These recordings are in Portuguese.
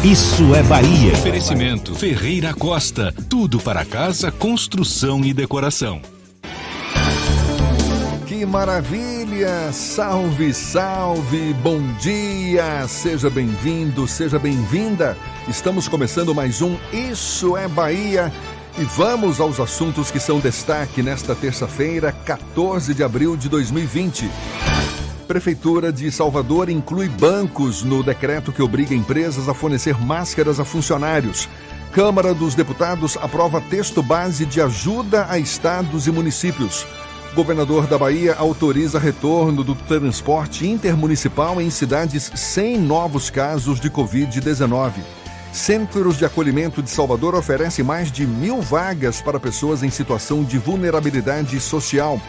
Isso é Bahia. Oferecimento Ferreira Costa. Tudo para casa, construção e decoração. Que maravilha! Salve, salve! Bom dia! Seja bem-vindo, seja bem-vinda. Estamos começando mais um Isso é Bahia. E vamos aos assuntos que são destaque nesta terça-feira, 14 de abril de 2020. Prefeitura de Salvador inclui bancos no decreto que obriga empresas a fornecer máscaras a funcionários. Câmara dos Deputados aprova texto base de ajuda a estados e municípios. Governador da Bahia autoriza retorno do transporte intermunicipal em cidades sem novos casos de Covid-19. Centros de Acolhimento de Salvador oferece mais de mil vagas para pessoas em situação de vulnerabilidade social.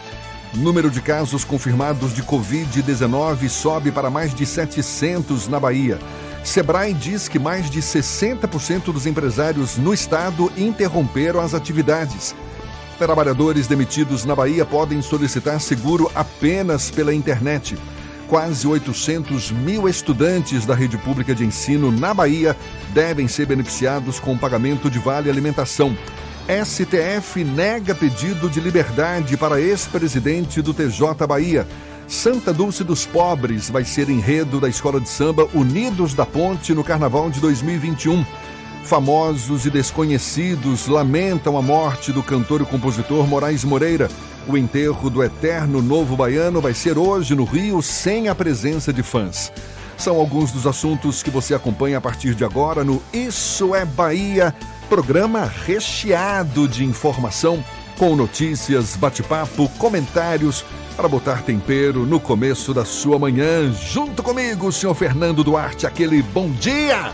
Número de casos confirmados de Covid-19 sobe para mais de 700 na Bahia. Sebrae diz que mais de 60% dos empresários no estado interromperam as atividades. Trabalhadores demitidos na Bahia podem solicitar seguro apenas pela internet. Quase 800 mil estudantes da rede pública de ensino na Bahia devem ser beneficiados com o pagamento de vale alimentação. STF nega pedido de liberdade para ex-presidente do TJ Bahia. Santa Dulce dos Pobres vai ser enredo da escola de samba Unidos da Ponte no Carnaval de 2021. Famosos e desconhecidos lamentam a morte do cantor e compositor Moraes Moreira. O enterro do eterno novo baiano vai ser hoje no Rio, sem a presença de fãs. São alguns dos assuntos que você acompanha a partir de agora no Isso é Bahia, programa recheado de informação, com notícias, bate-papo, comentários, para botar tempero no começo da sua manhã. Junto comigo, senhor Fernando Duarte, aquele bom dia!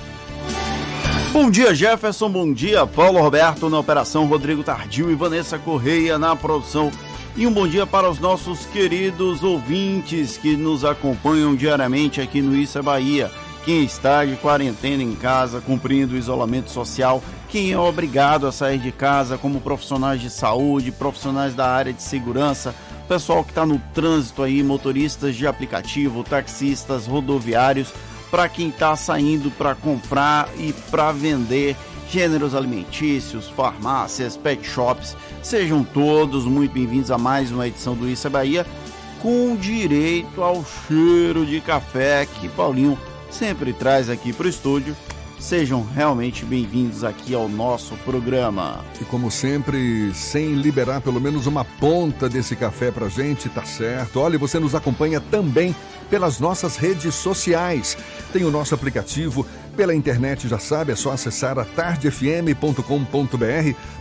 Bom dia, Jefferson. Bom dia, Paulo Roberto na operação, Rodrigo Tardio e Vanessa Correia na produção. E um bom dia para os nossos queridos ouvintes que nos acompanham diariamente aqui no Isso é Bahia. Quem está de quarentena em casa, cumprindo o isolamento social, quem é obrigado a sair de casa, como profissionais de saúde, profissionais da área de segurança, pessoal que está no trânsito aí, motoristas de aplicativo, taxistas, rodoviários para quem está saindo para comprar e para vender gêneros alimentícios, farmácias, pet shops. Sejam todos muito bem-vindos a mais uma edição do Isso é Bahia, com direito ao cheiro de café que Paulinho sempre traz aqui para o estúdio. Sejam realmente bem-vindos aqui ao nosso programa. E como sempre, sem liberar pelo menos uma ponta desse café pra gente, tá certo? Olha, você nos acompanha também pelas nossas redes sociais. Tem o nosso aplicativo pela internet, já sabe, é só acessar a tardefm.com.br.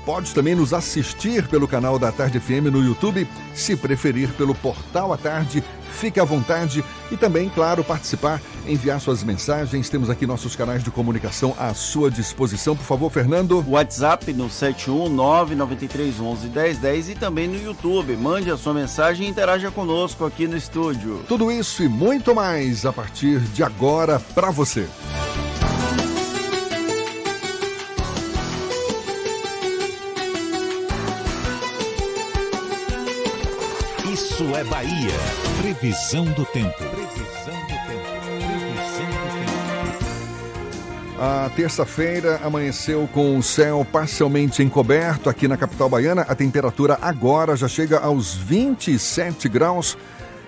Pode também nos assistir pelo canal da Tarde FM no YouTube, se preferir pelo portal à tarde. Fique à vontade e também, claro, participar, enviar suas mensagens. Temos aqui nossos canais de comunicação à sua disposição. Por favor, Fernando. WhatsApp no 71993111010 e também no YouTube. Mande a sua mensagem e interaja conosco aqui no estúdio. Tudo isso e muito mais a partir de agora para você. Isso é Bahia. Previsão do tempo. Previsão do tempo. Previsão do tempo. A terça-feira amanheceu com o céu parcialmente encoberto aqui na capital baiana. A temperatura agora já chega aos 27 graus.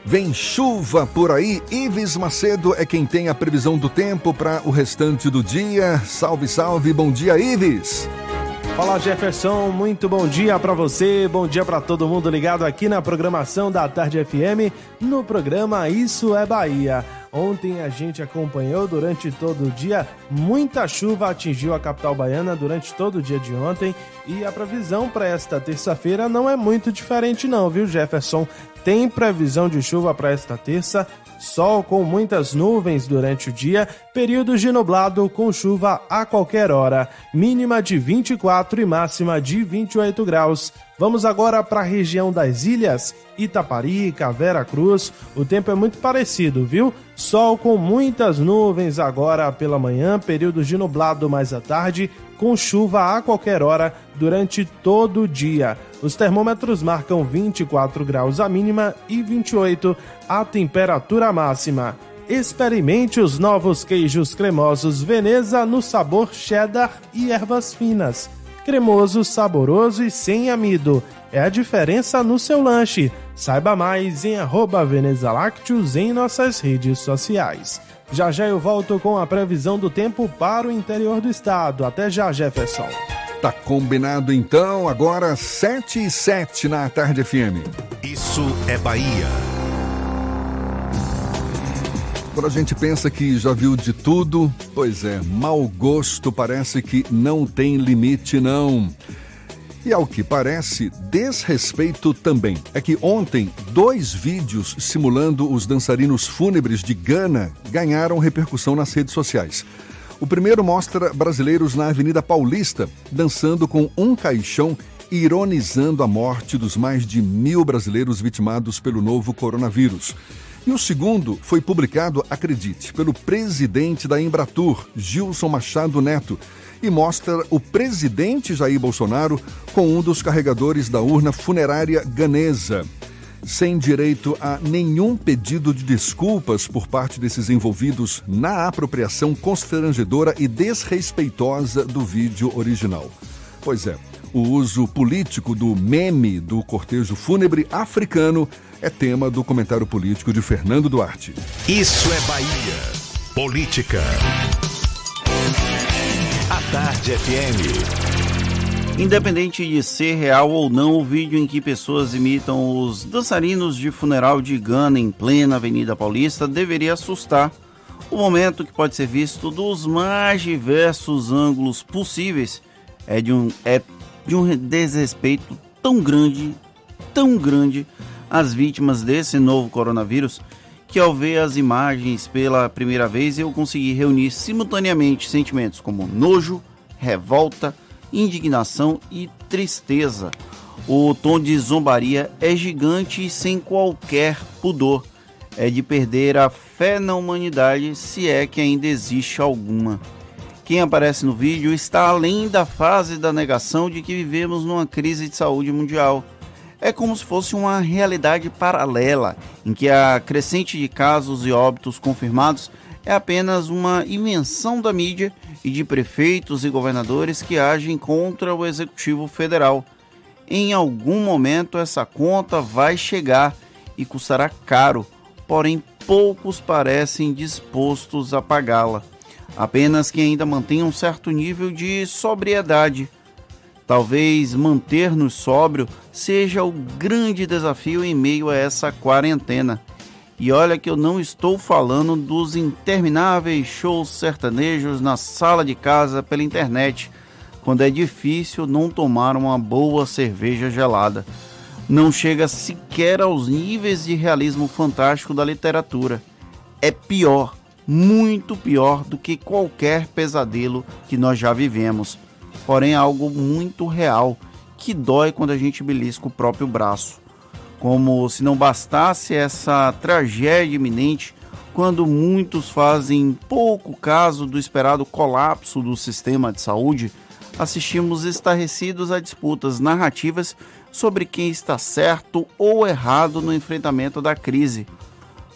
Vem chuva por aí. Ives Macedo é quem tem a previsão do tempo para o restante do dia. Salve, salve. Bom dia, Ives. Fala Jefferson, muito bom dia para você, bom dia para todo mundo ligado aqui na programação da Tarde FM, no programa Isso é Bahia. Ontem a gente acompanhou durante todo o dia. Muita chuva atingiu a capital baiana durante todo o dia de ontem e a previsão para esta terça-feira não é muito diferente não, viu, Jefferson? Tem previsão de chuva para esta terça, sol com muitas nuvens durante o dia, períodos de nublado com chuva a qualquer hora, mínima de 24 e máxima de 28 graus. Vamos agora para a região das ilhas, Itaparica, Vera Cruz. O tempo é muito parecido, viu? Sol com muitas nuvens agora pela manhã, períodos de nublado mais à tarde, com chuva a qualquer hora durante todo o dia. Os termômetros marcam 24 graus a mínima e 28 a temperatura máxima. Experimente os novos queijos cremosos Veneza no sabor cheddar e ervas finas cremoso, saboroso e sem amido. É a diferença no seu lanche. Saiba mais em arroba Veneza Lácteos em nossas redes sociais. Já já eu volto com a previsão do tempo para o interior do estado. Até já, Jefferson. Tá combinado então, agora 7 e 7 na Tarde FM. Isso é Bahia. Quando a gente pensa que já viu de tudo, pois é, mau gosto parece que não tem limite, não. E ao que parece, desrespeito também. É que ontem, dois vídeos simulando os dançarinos fúnebres de Gana ganharam repercussão nas redes sociais. O primeiro mostra brasileiros na Avenida Paulista dançando com um caixão, ironizando a morte dos mais de mil brasileiros vitimados pelo novo coronavírus. E o segundo foi publicado, acredite, pelo presidente da Embratur, Gilson Machado Neto, e mostra o presidente Jair Bolsonaro com um dos carregadores da urna funerária ganesa. Sem direito a nenhum pedido de desculpas por parte desses envolvidos na apropriação constrangedora e desrespeitosa do vídeo original. Pois é, o uso político do meme do cortejo fúnebre africano é tema do comentário político de Fernando Duarte. Isso é Bahia. Política. A Tarde FM. Independente de ser real ou não, o vídeo em que pessoas imitam os dançarinos de funeral de Gana em plena Avenida Paulista deveria assustar. O momento que pode ser visto dos mais diversos ângulos possíveis é de um, é de um desrespeito tão grande, tão grande as vítimas desse novo coronavírus que ao ver as imagens pela primeira vez eu consegui reunir simultaneamente sentimentos como nojo, revolta, indignação e tristeza. O tom de zombaria é gigante e sem qualquer pudor. É de perder a fé na humanidade, se é que ainda existe alguma. Quem aparece no vídeo está além da fase da negação de que vivemos numa crise de saúde mundial é como se fosse uma realidade paralela, em que a crescente de casos e óbitos confirmados é apenas uma invenção da mídia e de prefeitos e governadores que agem contra o executivo federal. Em algum momento essa conta vai chegar e custará caro, porém poucos parecem dispostos a pagá-la. Apenas que ainda mantém um certo nível de sobriedade Talvez manter-nos sóbrio seja o grande desafio em meio a essa quarentena. E olha que eu não estou falando dos intermináveis shows sertanejos na sala de casa pela internet, quando é difícil não tomar uma boa cerveja gelada. Não chega sequer aos níveis de realismo fantástico da literatura. É pior, muito pior do que qualquer pesadelo que nós já vivemos porém algo muito real que dói quando a gente belisca o próprio braço. Como se não bastasse essa tragédia iminente, quando muitos fazem pouco caso do esperado colapso do sistema de saúde, assistimos estarrecidos a disputas narrativas sobre quem está certo ou errado no enfrentamento da crise.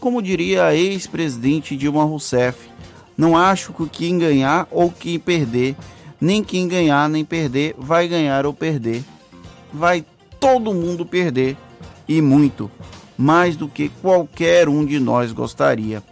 Como diria a ex-presidente Dilma Rousseff, não acho que quem ganhar ou quem perder nem quem ganhar nem perder vai ganhar ou perder. Vai todo mundo perder e muito, mais do que qualquer um de nós gostaria.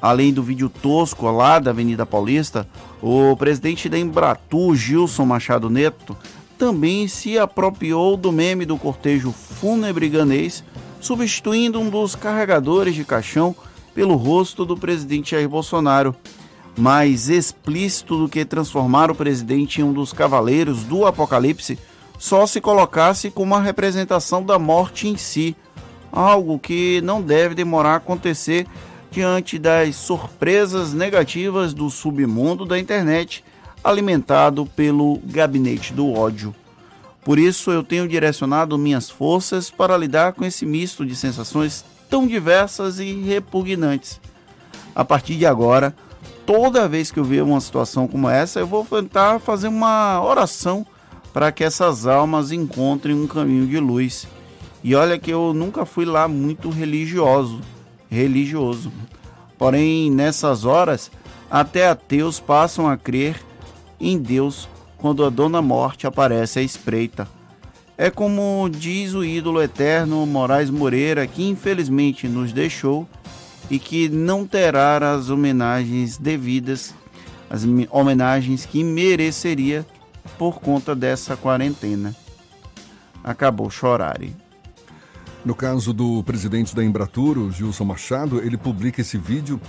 Além do vídeo tosco lá da Avenida Paulista, o presidente da Embratur, Gilson Machado Neto, também se apropriou do meme do cortejo fúnebre ganês, substituindo um dos carregadores de caixão pelo rosto do presidente Jair Bolsonaro. Mais explícito do que transformar o presidente em um dos cavaleiros do apocalipse, só se colocasse como uma representação da morte em si, algo que não deve demorar a acontecer diante das surpresas negativas do submundo da internet, alimentado pelo gabinete do ódio. Por isso eu tenho direcionado minhas forças para lidar com esse misto de sensações tão diversas e repugnantes. A partir de agora, toda vez que eu ver uma situação como essa, eu vou tentar fazer uma oração para que essas almas encontrem um caminho de luz. E olha que eu nunca fui lá muito religioso, religioso. Porém, nessas horas, até ateus passam a crer em Deus quando a Dona Morte aparece à espreita. É como diz o ídolo eterno Moraes Moreira, que infelizmente nos deixou e que não terá as homenagens devidas, as homenagens que mereceria por conta dessa quarentena. Acabou chorarem. No caso do presidente da Embratur, Gilson Machado, ele publica esse vídeo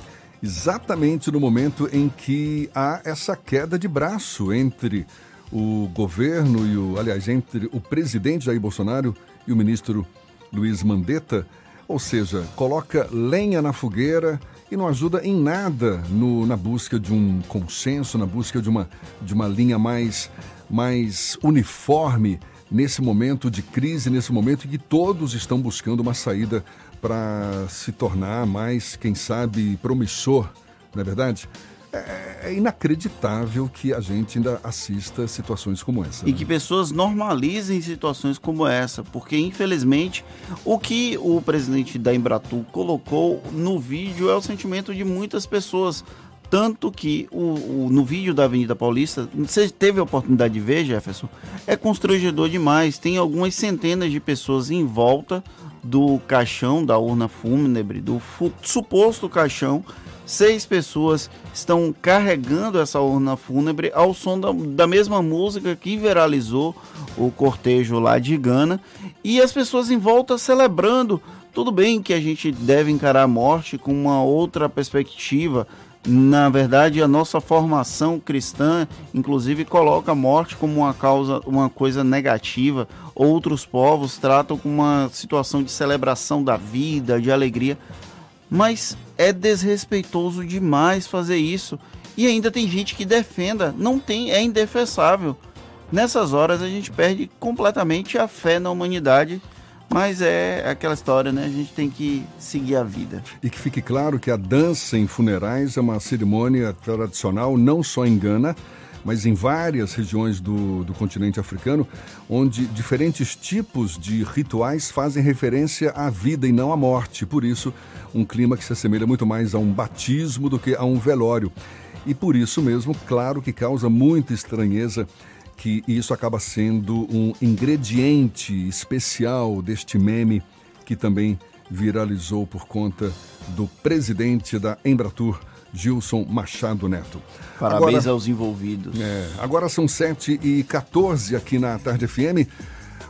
exatamente no momento em que há essa queda de braço entre o governo e o, aliás, entre o presidente Jair Bolsonaro e o ministro Luiz Mandetta, ou seja, coloca lenha na fogueira e não ajuda em nada no, na busca de um consenso, na busca de uma, de uma linha mais, mais uniforme nesse momento de crise, nesse momento em que todos estão buscando uma saída para se tornar mais, quem sabe, promissor, não é verdade? É, é inacreditável que a gente ainda assista situações como essa. E né? que pessoas normalizem situações como essa, porque infelizmente o que o presidente da Embratur colocou no vídeo é o sentimento de muitas pessoas. Tanto que o, o, no vídeo da Avenida Paulista, você teve a oportunidade de ver, Jefferson, é constrangedor demais. Tem algumas centenas de pessoas em volta do caixão da urna fúnebre, do suposto caixão, Seis pessoas estão carregando essa urna fúnebre ao som da, da, mesma música que viralizou o cortejo lá de Gana. E as pessoas em volta celebrando. Tudo bem que a gente deve encarar a morte com uma outra perspectiva. Na verdade, a nossa formação cristã, inclusive, coloca a morte como uma causa, uma coisa negativa. Outros povos tratam como uma situação de celebração da vida, de alegria. Mas é desrespeitoso demais fazer isso. E ainda tem gente que defenda, não tem, é indefensável. Nessas horas a gente perde completamente a fé na humanidade, mas é aquela história, né? A gente tem que seguir a vida. E que fique claro que a dança em funerais é uma cerimônia tradicional não só em Gana, mas em várias regiões do, do continente africano, onde diferentes tipos de rituais fazem referência à vida e não à morte. Por isso, um clima que se assemelha muito mais a um batismo do que a um velório. E por isso mesmo, claro que causa muita estranheza que isso acaba sendo um ingrediente especial deste meme que também viralizou por conta do presidente da Embratur, Gilson Machado Neto. Parabéns agora, aos envolvidos. É, agora são 7 e 14 aqui na Tarde FM.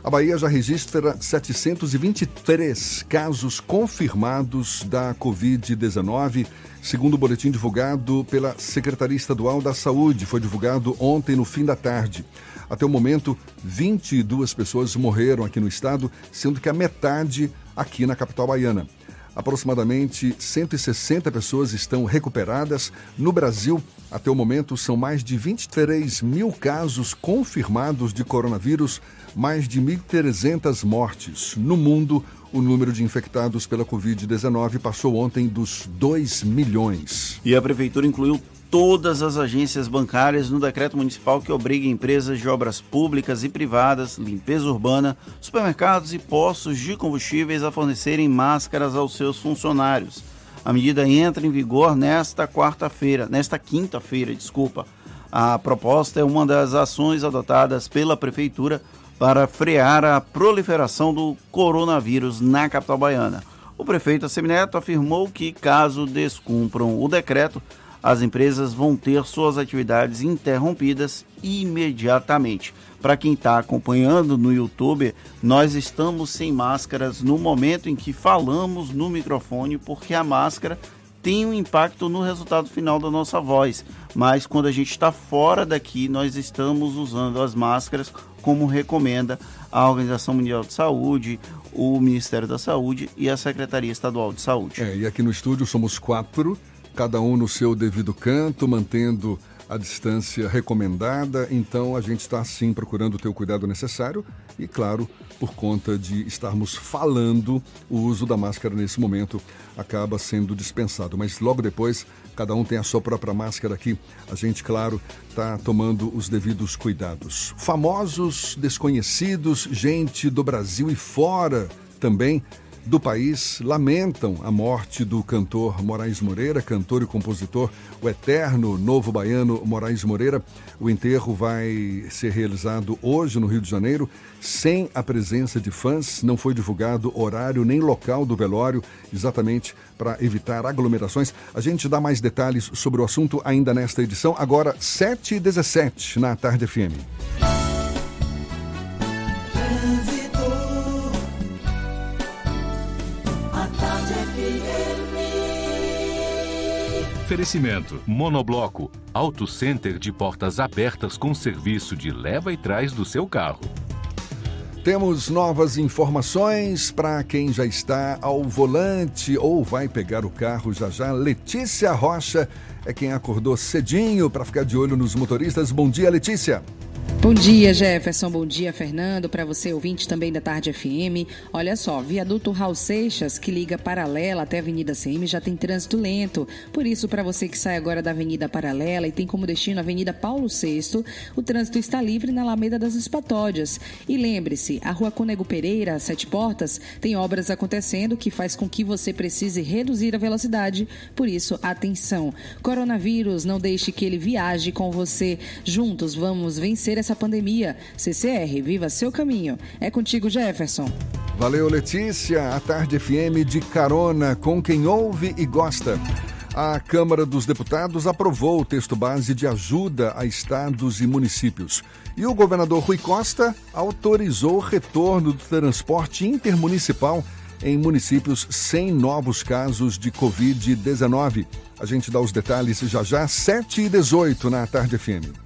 A Bahia já registra 723 casos confirmados da Covid-19, segundo o boletim divulgado pela Secretaria Estadual da Saúde. Foi divulgado ontem no fim da tarde. Até o momento, 22 pessoas morreram aqui no estado, sendo que a metade aqui na capital baiana. Aproximadamente 160 pessoas estão recuperadas. No Brasil, até o momento, são mais de 23 mil casos confirmados de coronavírus, mais de 1.300 mortes. No mundo, o número de infectados pela Covid-19 passou ontem dos 2 milhões. E a Prefeitura incluiu todas as agências bancárias no decreto municipal que obriga empresas de obras públicas e privadas, limpeza urbana, supermercados e postos de combustíveis a fornecerem máscaras aos seus funcionários. A medida entra em vigor nesta quarta-feira, nesta quinta-feira, desculpa. A proposta é uma das ações adotadas pela prefeitura para frear a proliferação do coronavírus na capital baiana. O prefeito Assemineto afirmou que, caso descumpram o decreto, as empresas vão ter suas atividades interrompidas imediatamente. Para quem está acompanhando no YouTube, nós estamos sem máscaras no momento em que falamos no microfone, porque a máscara tem um impacto no resultado final da nossa voz. Mas quando a gente está fora daqui, nós estamos usando as máscaras como recomenda a Organização Mundial de Saúde, o Ministério da Saúde e a Secretaria Estadual de Saúde. É, e aqui no estúdio somos quatro, cada um no seu devido canto, mantendo a distância recomendada. Então a gente está sim procurando ter o cuidado necessário e, claro, por conta de estarmos falando, o uso da máscara nesse momento acaba sendo dispensado. Mas logo depois, cada um tem a sua própria máscara aqui. A gente, claro, está tomando os devidos cuidados. Famosos, desconhecidos, gente do Brasil e fora também do país lamentam a morte do cantor Moraes Moreira, cantor e compositor, o eterno novo baiano Moraes Moreira. O enterro vai ser realizado hoje no Rio de Janeiro, sem a presença de fãs. Não foi divulgado horário nem local do velório, exatamente para evitar aglomerações. A gente dá mais detalhes sobre o assunto ainda nesta edição, agora 7h17 na Tarde FM. Oferecimento: Monobloco, Auto Center de portas abertas com serviço de leva e trás do seu carro. Temos novas informações para quem já está ao volante ou vai pegar o carro já já. Letícia Rocha é quem acordou cedinho para ficar de olho nos motoristas. Bom dia, Letícia. Bom dia, Jefferson. Bom dia, Fernando. Para você, ouvinte também da Tarde FM. Olha só, viaduto Raul Seixas, que liga paralela até a Avenida CM, já tem trânsito lento. Por isso, para você que sai agora da Avenida Paralela e tem como destino a Avenida Paulo VI, o trânsito está livre na Alameda das Espatódias. E lembre-se, a Rua Conego Pereira, Sete Portas, tem obras acontecendo que faz com que você precise reduzir a velocidade. Por isso, atenção. Coronavírus, não deixe que ele viaje com você. Juntos, vamos vencer essa pandemia. CCR, viva seu caminho. É contigo, Jefferson. Valeu, Letícia. A Tarde FM de carona com quem ouve e gosta. A Câmara dos Deputados aprovou o texto base de ajuda a estados e municípios. E o governador Rui Costa autorizou o retorno do transporte intermunicipal em municípios sem novos casos de Covid-19. A gente dá os detalhes já já, 7 e 18 na Tarde FM.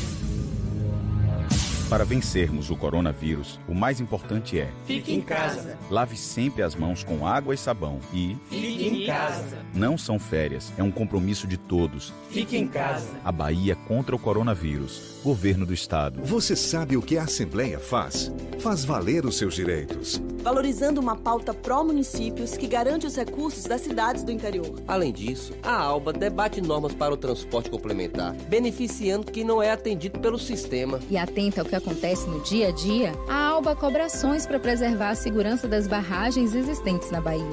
Para vencermos o coronavírus, o mais importante é: Fique em casa. lave sempre as mãos com água e sabão e Fique em casa. não são férias, é um compromisso de todos. Fique em casa. A Bahia contra o coronavírus. Governo do Estado. Você sabe o que a Assembleia faz? Faz valer os seus direitos. Valorizando uma pauta pró-municípios que garante os recursos das cidades do interior. Além disso, a ALBA debate normas para o transporte complementar, beneficiando quem não é atendido pelo sistema. E atenta ao que acontece no dia a dia, a ALBA cobra ações para preservar a segurança das barragens existentes na Bahia.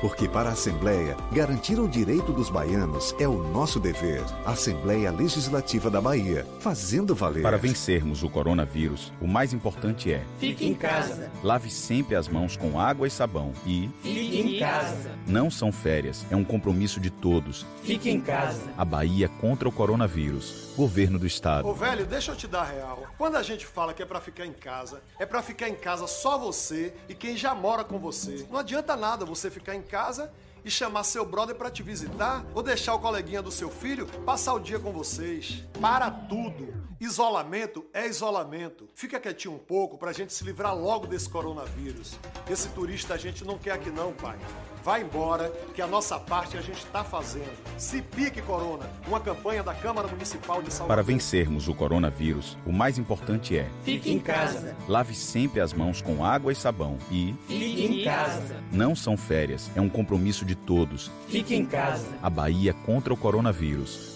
Porque para a Assembleia, garantir o direito dos baianos é o nosso dever. Assembleia Legislativa da Bahia, fazendo valer. Para vencermos o coronavírus, o mais importante é: Fique em casa. lave sempre as mãos com água e sabão e Fique em casa. não são férias, é um compromisso de todos. Fique em casa. A Bahia contra o coronavírus. Governo do Estado. Ô velho, deixa eu te dar real. Quando a gente fala que é pra ficar em casa, é pra ficar em casa só você e quem já mora com você. Não adianta nada você ficar em casa e chamar seu brother pra te visitar ou deixar o coleguinha do seu filho passar o dia com vocês. Para tudo. Isolamento é isolamento. Fica quietinho um pouco pra gente se livrar logo desse coronavírus. Esse turista a gente não quer aqui não, pai. Vai embora, que a nossa parte a gente tá fazendo. Se pique, Corona. Uma campanha da Câmara Municipal de Salvador. Para vencermos o coronavírus, o mais importante é: Fique em casa. lave sempre as mãos com água e sabão e Fique em casa. não são férias, é um compromisso de todos. Fique em casa. A Bahia contra o coronavírus.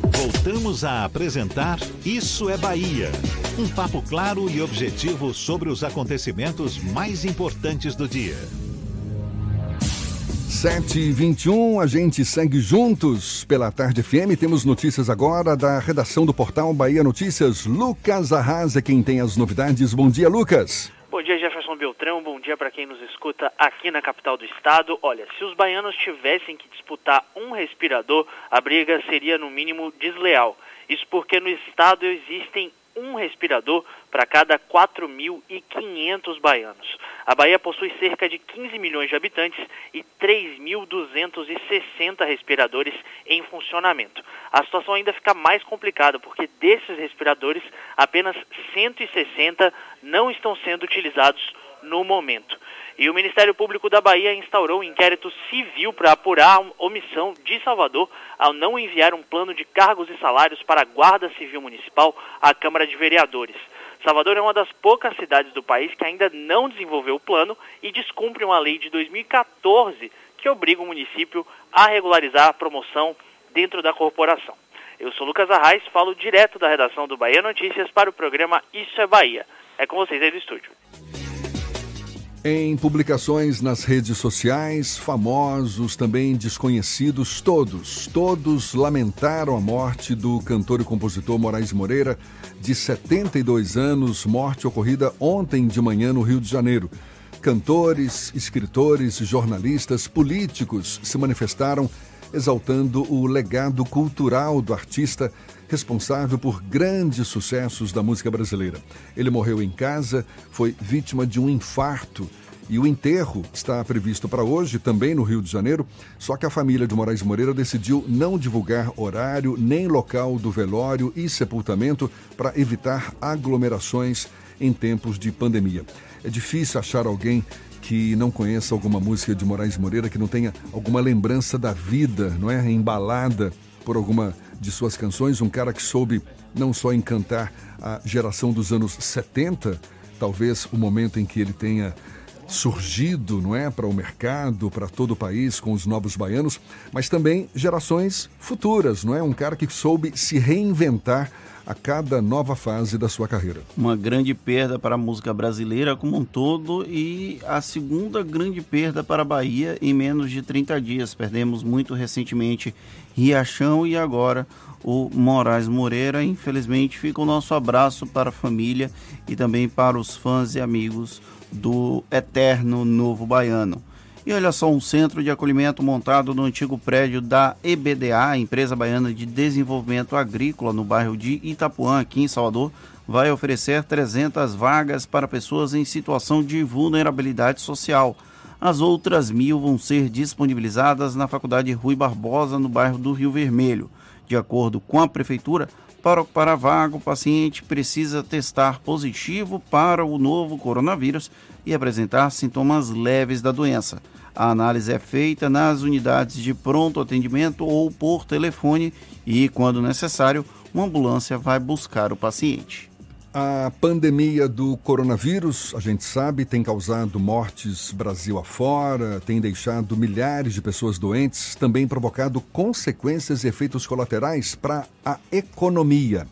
Voltamos a apresentar Isso é Bahia. Um papo claro e objetivo sobre os acontecimentos mais importantes do dia. 7 e 21 a gente segue juntos pela Tarde FM. Temos notícias agora da redação do portal Bahia Notícias. Lucas Arrasa, quem tem as novidades. Bom dia, Lucas. Bom dia, Jefferson Beltrão. Bom dia para quem nos escuta aqui na capital do estado. Olha, se os baianos tivessem que disputar um respirador, a briga seria no mínimo desleal. Isso porque no estado existem um respirador para cada 4.500 baianos. A Bahia possui cerca de 15 milhões de habitantes e 3.260 respiradores em funcionamento. A situação ainda fica mais complicada porque desses respiradores, apenas 160 não estão sendo utilizados no momento. E o Ministério Público da Bahia instaurou um inquérito civil para apurar a omissão de Salvador ao não enviar um plano de cargos e salários para a Guarda Civil Municipal à Câmara de Vereadores. Salvador é uma das poucas cidades do país que ainda não desenvolveu o plano e descumpre uma lei de 2014 que obriga o município a regularizar a promoção dentro da corporação. Eu sou Lucas Arraes, falo direto da redação do Bahia Notícias para o programa Isso é Bahia. É com vocês aí do estúdio. Em publicações nas redes sociais, famosos, também desconhecidos, todos, todos lamentaram a morte do cantor e compositor Moraes Moreira, de 72 anos, morte ocorrida ontem de manhã no Rio de Janeiro. Cantores, escritores, jornalistas, políticos se manifestaram exaltando o legado cultural do artista responsável por grandes sucessos da música brasileira. Ele morreu em casa, foi vítima de um infarto e o enterro está previsto para hoje, também no Rio de Janeiro, só que a família de Moraes Moreira decidiu não divulgar horário nem local do velório e sepultamento para evitar aglomerações em tempos de pandemia. É difícil achar alguém que não conheça alguma música de Moraes Moreira, que não tenha alguma lembrança da vida, não é? Embalada por alguma de suas canções, um cara que soube não só encantar a geração dos anos 70, talvez o momento em que ele tenha surgido, não é, para o mercado, para todo o país com os novos baianos, mas também gerações futuras, não é? Um cara que soube se reinventar a cada nova fase da sua carreira. Uma grande perda para a música brasileira como um todo e a segunda grande perda para a Bahia em menos de 30 dias. Perdemos muito recentemente Riachão e agora o Moraes Moreira. Infelizmente, fica o nosso abraço para a família e também para os fãs e amigos do eterno Novo Baiano. E olha só, um centro de acolhimento montado no antigo prédio da EBDA, Empresa Baiana de Desenvolvimento Agrícola, no bairro de Itapuã, aqui em Salvador, vai oferecer 300 vagas para pessoas em situação de vulnerabilidade social. As outras mil vão ser disponibilizadas na Faculdade Rui Barbosa, no bairro do Rio Vermelho. De acordo com a Prefeitura, para ocupar a vaga, o paciente precisa testar positivo para o novo coronavírus e apresentar sintomas leves da doença. A análise é feita nas unidades de pronto atendimento ou por telefone e, quando necessário, uma ambulância vai buscar o paciente. A pandemia do coronavírus, a gente sabe, tem causado mortes Brasil afora, tem deixado milhares de pessoas doentes, também provocado consequências e efeitos colaterais para a economia.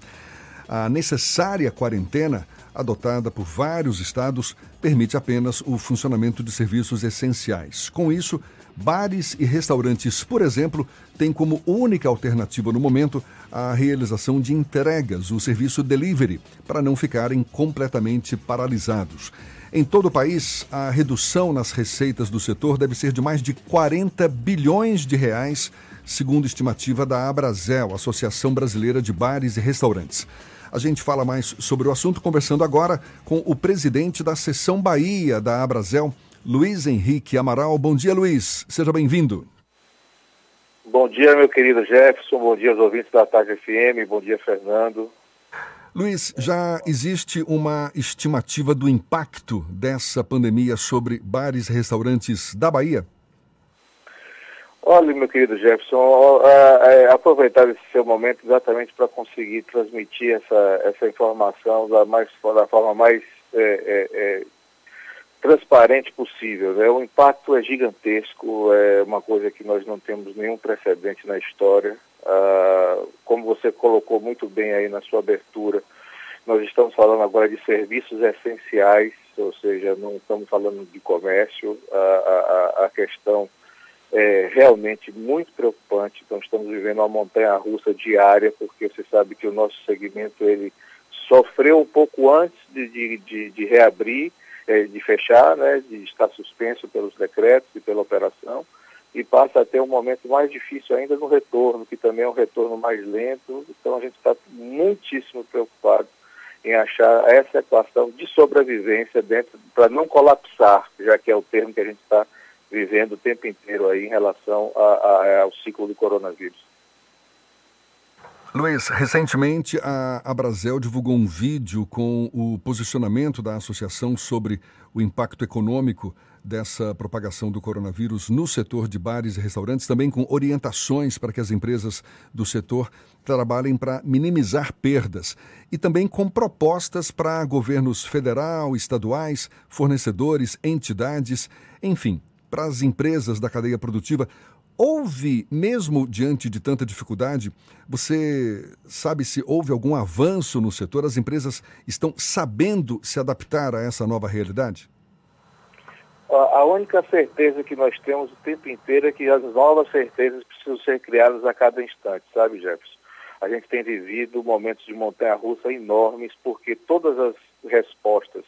A necessária quarentena, adotada por vários estados, permite apenas o funcionamento de serviços essenciais. Com isso, Bares e restaurantes, por exemplo, têm como única alternativa no momento a realização de entregas, o serviço delivery, para não ficarem completamente paralisados. Em todo o país, a redução nas receitas do setor deve ser de mais de 40 bilhões de reais, segundo estimativa da Abrazel, Associação Brasileira de Bares e Restaurantes. A gente fala mais sobre o assunto conversando agora com o presidente da Seção Bahia da Abrazel, Luiz Henrique Amaral. Bom dia, Luiz. Seja bem-vindo. Bom dia, meu querido Jefferson. Bom dia aos ouvintes da Tarde FM. Bom dia, Fernando. Luiz, já existe uma estimativa do impacto dessa pandemia sobre bares e restaurantes da Bahia? Olha, meu querido Jefferson, é, é, aproveitar esse seu momento exatamente para conseguir transmitir essa, essa informação da, mais, da forma mais é, é, transparente possível. Né? O impacto é gigantesco, é uma coisa que nós não temos nenhum precedente na história. Ah, como você colocou muito bem aí na sua abertura, nós estamos falando agora de serviços essenciais, ou seja, não estamos falando de comércio. A, a, a questão é realmente muito preocupante. Então, estamos vivendo uma montanha-russa diária, porque você sabe que o nosso segmento ele sofreu um pouco antes de, de, de, de reabrir, é, de fechar, né, de estar suspenso pelos decretos e pela operação e passa a ter um momento mais difícil ainda no retorno, que também é um retorno mais lento. Então a gente está muitíssimo preocupado em achar essa equação de sobrevivência dentro para não colapsar, já que é o termo que a gente está vivendo o tempo inteiro aí em relação a, a, ao ciclo do coronavírus. Luiz, recentemente a Abrazel divulgou um vídeo com o posicionamento da associação sobre o impacto econômico dessa propagação do coronavírus no setor de bares e restaurantes, também com orientações para que as empresas do setor trabalhem para minimizar perdas e também com propostas para governos federal, estaduais, fornecedores, entidades, enfim, para as empresas da cadeia produtiva Houve, mesmo diante de tanta dificuldade, você sabe se houve algum avanço no setor? As empresas estão sabendo se adaptar a essa nova realidade? A única certeza que nós temos o tempo inteiro é que as novas certezas precisam ser criadas a cada instante, sabe, Jefferson? A gente tem vivido momentos de montanha-russa enormes porque todas as respostas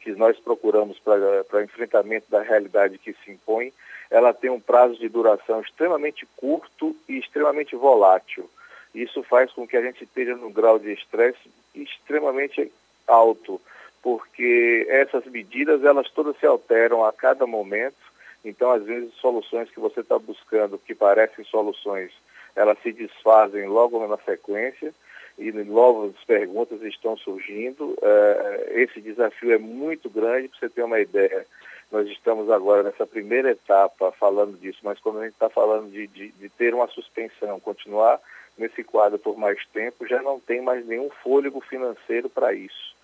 que nós procuramos para enfrentamento da realidade que se impõe ela tem um prazo de duração extremamente curto e extremamente volátil. Isso faz com que a gente esteja num grau de estresse extremamente alto, porque essas medidas elas todas se alteram a cada momento. Então, às vezes, soluções que você está buscando, que parecem soluções, elas se desfazem logo na sequência e novas perguntas estão surgindo. Uh, esse desafio é muito grande, para você ter uma ideia. Nós estamos agora nessa primeira etapa falando disso, mas quando a gente está falando de, de, de, ter uma suspensão, continuar nesse quadro por mais tempo, já não tem mais nenhum fôlego financeiro para isso.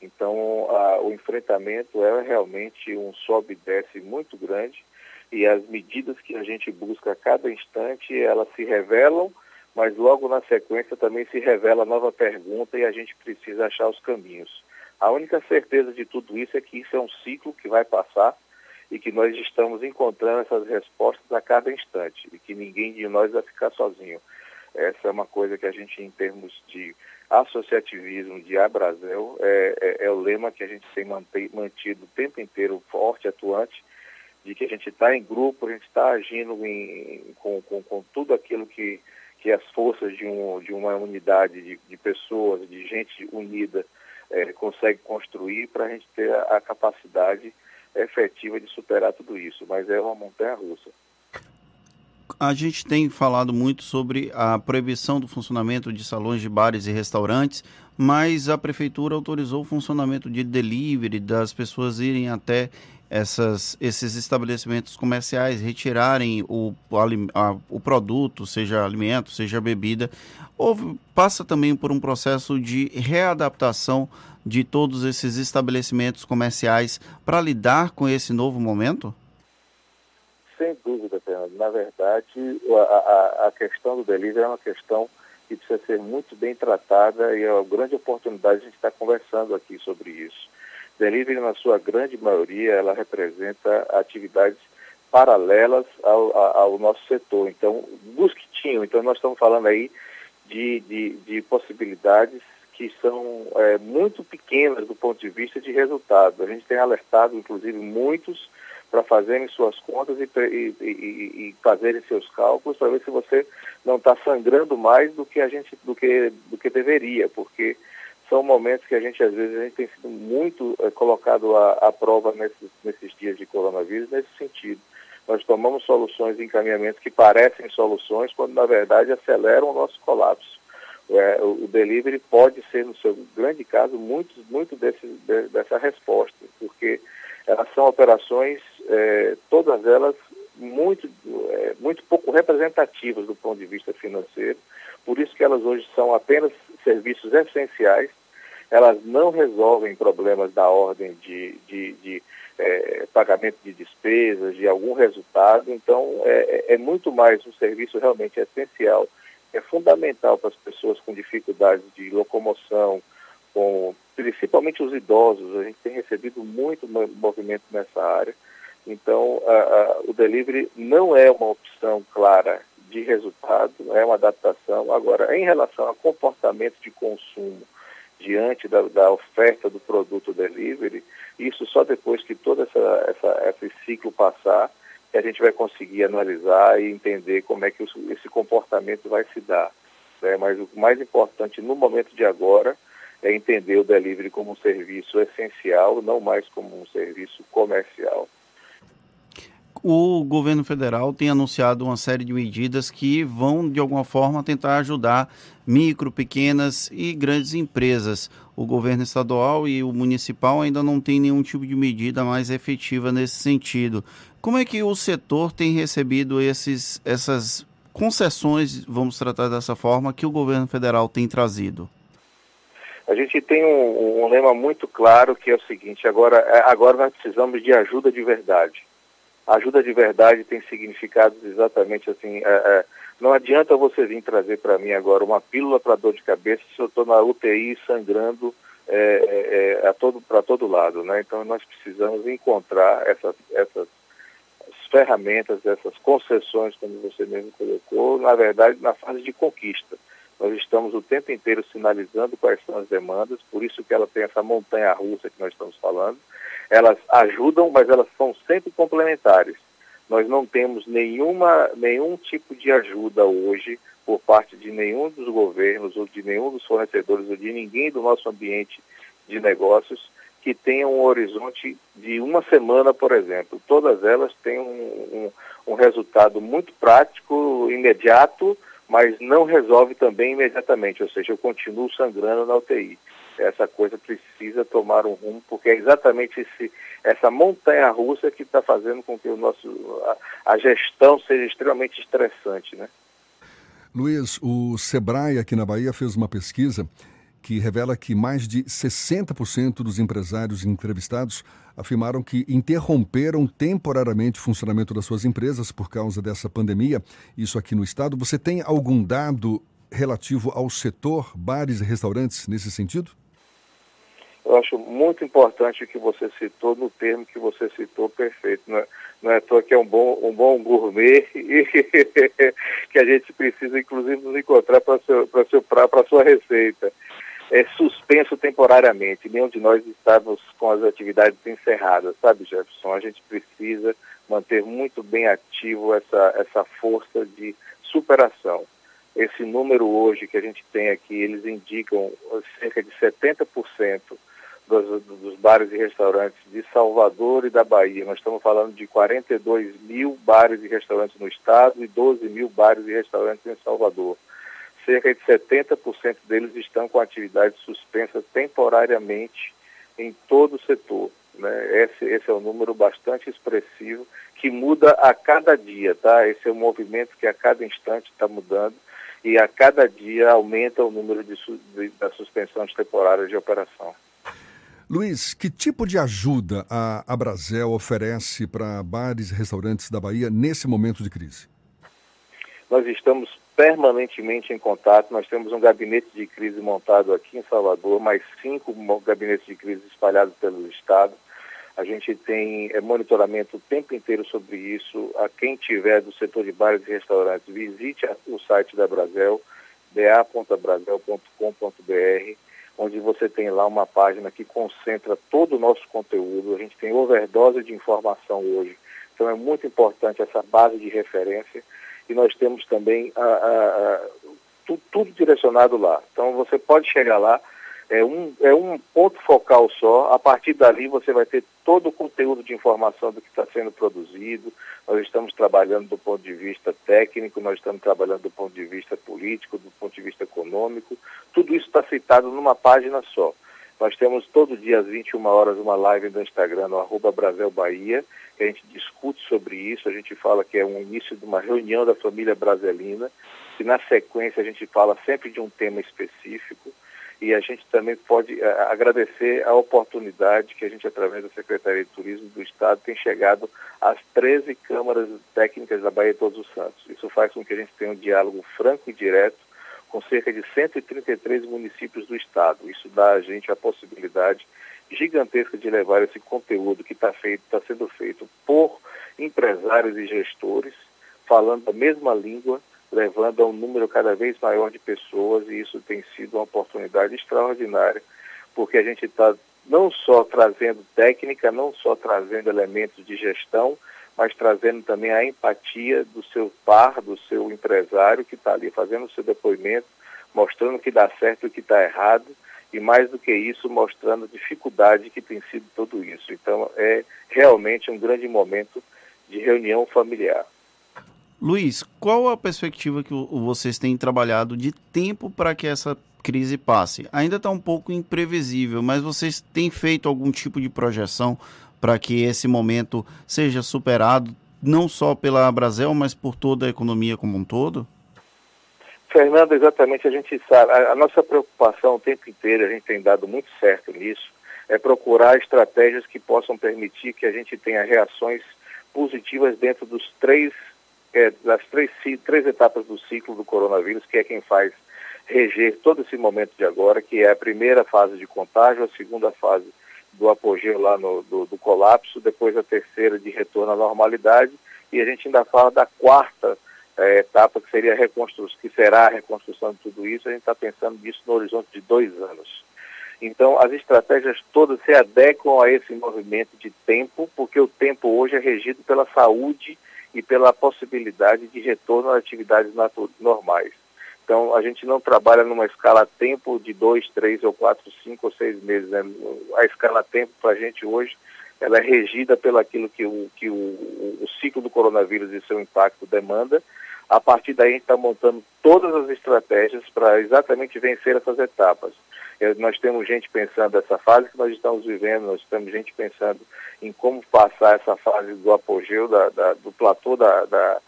Então, a, o enfrentamento é realmente um sobe e desce muito grande e as medidas que a gente busca a cada instante, elas se revelam, mas logo na sequência também se revela nova pergunta e a gente precisa achar os caminhos. A única certeza de tudo isso é que isso é um ciclo que vai passar e que nós estamos encontrando essas respostas a cada instante e que ninguém de nós vai ficar sozinho. Essa é uma coisa que a gente, em termos de associativismo, de Abrazel, é, é, é o lema que a gente tem mantido o tempo inteiro forte, atuante, de que a gente está em grupo, a gente está agindo em, com, com, com, tudo aquilo que, que as forças de, um, de uma unidade de, de pessoas, de gente unida, é, consegue construir para a gente ter a, a capacidade efetiva de superar tudo isso. Mas é uma montanha russa. A gente tem falado muito sobre a proibição do funcionamento de salões de bares e restaurantes, mas a prefeitura autorizou o funcionamento de delivery, das pessoas irem até essas, esses estabelecimentos comerciais retirarem o, a, o produto, seja alimento, seja bebida, houve, passa também por um processo de readaptação de todos esses estabelecimentos comerciais para lidar com esse novo momento? Sem dúvida, Fernando. Na verdade, a, a, a questão do delivery é uma questão que precisa ser muito bem tratada e é uma grande oportunidade de a gente estar conversando aqui sobre isso. Delivery, na sua grande maioria, ela representa atividades paralelas ao, ao nosso setor. Então, busque tinham. Então, nós estamos falando aí de, de, de possibilidades que são é, muito pequenas do ponto de vista de resultado. A gente tem alertado, inclusive, muitos para fazerem suas contas e, e, e, e fazerem seus cálculos para ver se você não está sangrando mais do que a gente do que do que deveria, porque são momentos que a gente, às vezes, a gente tem sido muito é, colocado à, à prova nesses, nesses dias de coronavírus, nesse sentido. Nós tomamos soluções e encaminhamentos que parecem soluções, quando, na verdade, aceleram o nosso colapso. É, o, o delivery pode ser, no seu grande caso, muito, muito desse, de, dessa resposta, porque elas são operações, é, todas elas muito, é, muito pouco representativas do ponto de vista financeiro, por isso que elas hoje são apenas serviços essenciais, elas não resolvem problemas da ordem de, de, de é, pagamento de despesas, de algum resultado, então é, é, é muito mais um serviço realmente essencial, é fundamental para as pessoas com dificuldades de locomoção, com principalmente os idosos, a gente tem recebido muito movimento nessa área, então a, a, o delivery não é uma opção clara de resultado, é uma adaptação. Agora, em relação a comportamento de consumo diante da, da oferta do produto delivery, isso só depois que todo essa, essa, esse ciclo passar, que a gente vai conseguir analisar e entender como é que esse comportamento vai se dar. Né? Mas o mais importante no momento de agora é entender o delivery como um serviço essencial, não mais como um serviço comercial o governo federal tem anunciado uma série de medidas que vão, de alguma forma, tentar ajudar micro, pequenas e grandes empresas. O governo estadual e o municipal ainda não tem nenhum tipo de medida mais efetiva nesse sentido. Como é que o setor tem recebido esses, essas concessões, vamos tratar dessa forma, que o governo federal tem trazido? A gente tem um, um lema muito claro que é o seguinte: agora, é, agora nós precisamos de ajuda de verdade ajuda de verdade tem significado exatamente assim. É, é, não adianta você vir trazer para mim agora uma pílula para dor de cabeça se eu estou na UTI sangrando é, é, é todo, para todo lado. Né? Então nós precisamos encontrar essas, essas ferramentas, essas concessões, como você mesmo colocou, na verdade, na fase de conquista. Nós estamos o tempo inteiro sinalizando quais são as demandas, por isso que ela tem essa montanha russa que nós estamos falando, elas ajudam, mas elas são sempre complementares. Nós não temos nenhuma, nenhum tipo de ajuda hoje por parte de nenhum dos governos ou de nenhum dos fornecedores ou de ninguém do nosso ambiente de negócios que tenha um horizonte de uma semana, por exemplo. Todas elas têm um, um, um resultado muito prático, imediato, mas não resolve também imediatamente, ou seja, eu continuo sangrando na UTI essa coisa precisa tomar um rumo, porque é exatamente esse, essa montanha russa que está fazendo com que o nosso, a, a, gestão seja extremamente estressante. Né? Luiz, o Sebrae aqui na Bahia fez uma pesquisa que revela que mais de 60% dos empresários entrevistados afirmaram que interromperam temporariamente o funcionamento das suas empresas por causa dessa pandemia, isso aqui no estado. Você tem algum dado relativo ao setor bares e restaurantes nesse sentido? eu acho muito importante o que você citou no termo que você citou perfeito. Não é, não é que é um bom, um bom gourmet e que a gente precisa, inclusive, nos encontrar para a sua receita. É suspenso temporariamente, nenhum de nós estamos com as atividades encerradas, sabe, Jefferson? A gente precisa manter muito bem ativo essa, essa força de superação. Esse número hoje que a gente tem aqui, eles indicam cerca de 70% dos, dos, bares e restaurantes de Salvador e da Bahia. Nós estamos falando de 42 mil bares e restaurantes no estado e 12 mil bares e restaurantes em Salvador. Cerca de 70% deles estão com atividade suspensa temporariamente em todo o setor. Né? Esse, esse é um número bastante expressivo que muda a cada dia, tá? Esse é um movimento que a cada instante está mudando e a cada dia aumenta o número de, de, da suspensão temporária de operação. Luiz, que tipo de ajuda a Abrazel oferece para bares e restaurantes da Bahia nesse momento de crise? Nós estamos permanentemente em contato. Nós temos um gabinete de crise montado aqui em Salvador, mais cinco gabinetes de crise espalhados pelo Estado. A gente tem é, monitoramento o tempo inteiro sobre isso. A quem tiver do setor de bares e restaurantes, visite o site da Brasil, ba.brasil.com.br onde você tem lá uma página que concentra todo o nosso conteúdo. A gente tem overdose de informação hoje. Então é muito importante essa base de referência. E nós temos também a, a, a, tudo, tudo direcionado lá. Então você pode chegar lá, é um, é um ponto focal só. A partir dali você vai ter todo o conteúdo de informação do que está sendo produzido. Nós estamos trabalhando do ponto de vista técnico, nós estamos trabalhando do ponto de vista político, do ponto de vista econômico. Tudo isso está citado numa página só. Nós temos todo dia às 21 horas uma live no Instagram, no arroba Brasil Bahia, que a gente discute sobre isso, a gente fala que é um início de uma reunião da família brasilina, e na sequência a gente fala sempre de um tema específico, e a gente também pode uh, agradecer a oportunidade que a gente, através da Secretaria de Turismo do Estado, tem chegado às 13 câmaras técnicas da Bahia Todos os Santos. Isso faz com que a gente tenha um diálogo franco e direto com cerca de 133 municípios do estado. Isso dá a gente a possibilidade gigantesca de levar esse conteúdo que está está sendo feito por empresários e gestores, falando a mesma língua, levando a um número cada vez maior de pessoas e isso tem sido uma oportunidade extraordinária, porque a gente está não só trazendo técnica, não só trazendo elementos de gestão, mas trazendo também a empatia do seu par, do seu empresário que está ali fazendo o seu depoimento, mostrando o que dá certo e o que está errado, e mais do que isso, mostrando a dificuldade que tem sido tudo isso. Então, é realmente um grande momento de reunião familiar. Luiz, qual a perspectiva que vocês têm trabalhado de tempo para que essa crise passe? Ainda está um pouco imprevisível, mas vocês têm feito algum tipo de projeção para que esse momento seja superado, não só pela Brasil, mas por toda a economia como um todo? Fernando, exatamente, a gente sabe, a, a, nossa preocupação o tempo inteiro, a gente tem dado muito certo nisso, é procurar estratégias que possam permitir que a gente tenha reações positivas dentro dos três, é, das três, três etapas do ciclo do coronavírus, que é quem faz reger todo esse momento de agora, que é a primeira fase de contágio, a segunda fase do apogeu lá no, do, do colapso, depois a terceira de retorno à normalidade, e a gente ainda fala da quarta é, etapa, que seria a reconstrução, que será a reconstrução de tudo isso, a gente está pensando nisso no horizonte de dois anos. Então, as estratégias todas se adequam a esse movimento de tempo, porque o tempo hoje é regido pela saúde e pela possibilidade de retorno às atividades normais. Então, a gente não trabalha numa escala tempo de dois, três ou quatro, cinco ou seis meses. Né? A escala tempo para a gente hoje ela é regida pelo aquilo que, o, que o, o, ciclo do coronavírus e seu impacto demanda. A partir daí, a gente está montando todas as estratégias para exatamente vencer essas etapas. Eu, nós temos gente pensando essa fase que nós estamos vivendo, nós temos gente pensando em como passar essa fase do apogeu, da, da, do platô da, da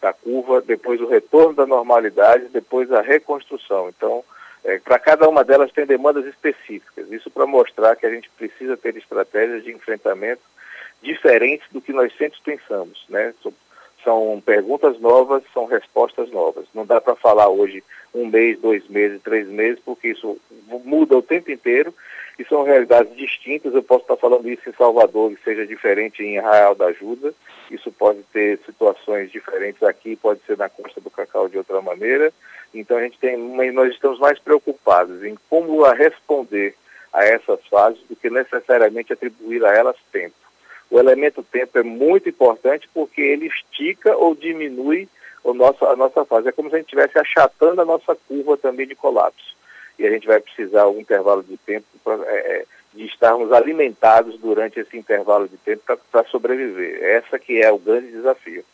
da curva, depois o retorno da normalidade, depois a reconstrução. Então, é, para cada uma delas tem demandas específicas. Isso para mostrar que a gente precisa ter estratégias de enfrentamento diferentes do que nós sempre pensamos. Né? São perguntas novas, são respostas novas. Não dá para falar hoje um mês, dois meses, três meses, porque isso muda o tempo inteiro e são realidades distintas. Eu posso estar falando isso em Salvador e seja diferente em Arraial da Ajuda. Isso pode ter situações diferentes aqui, pode ser na Costa do Cacau de outra maneira. Então a gente tem, nós estamos mais preocupados em como responder a essas fases do que necessariamente atribuir a elas tempo. O elemento tempo é muito importante porque ele estica ou diminui o nosso, a nossa fase. É como se a gente estivesse achatando a nossa curva também de colapso e a gente vai precisar um intervalo de tempo pra, é, é, de estarmos alimentados durante esse intervalo de tempo para sobreviver. Essa que é o grande desafio.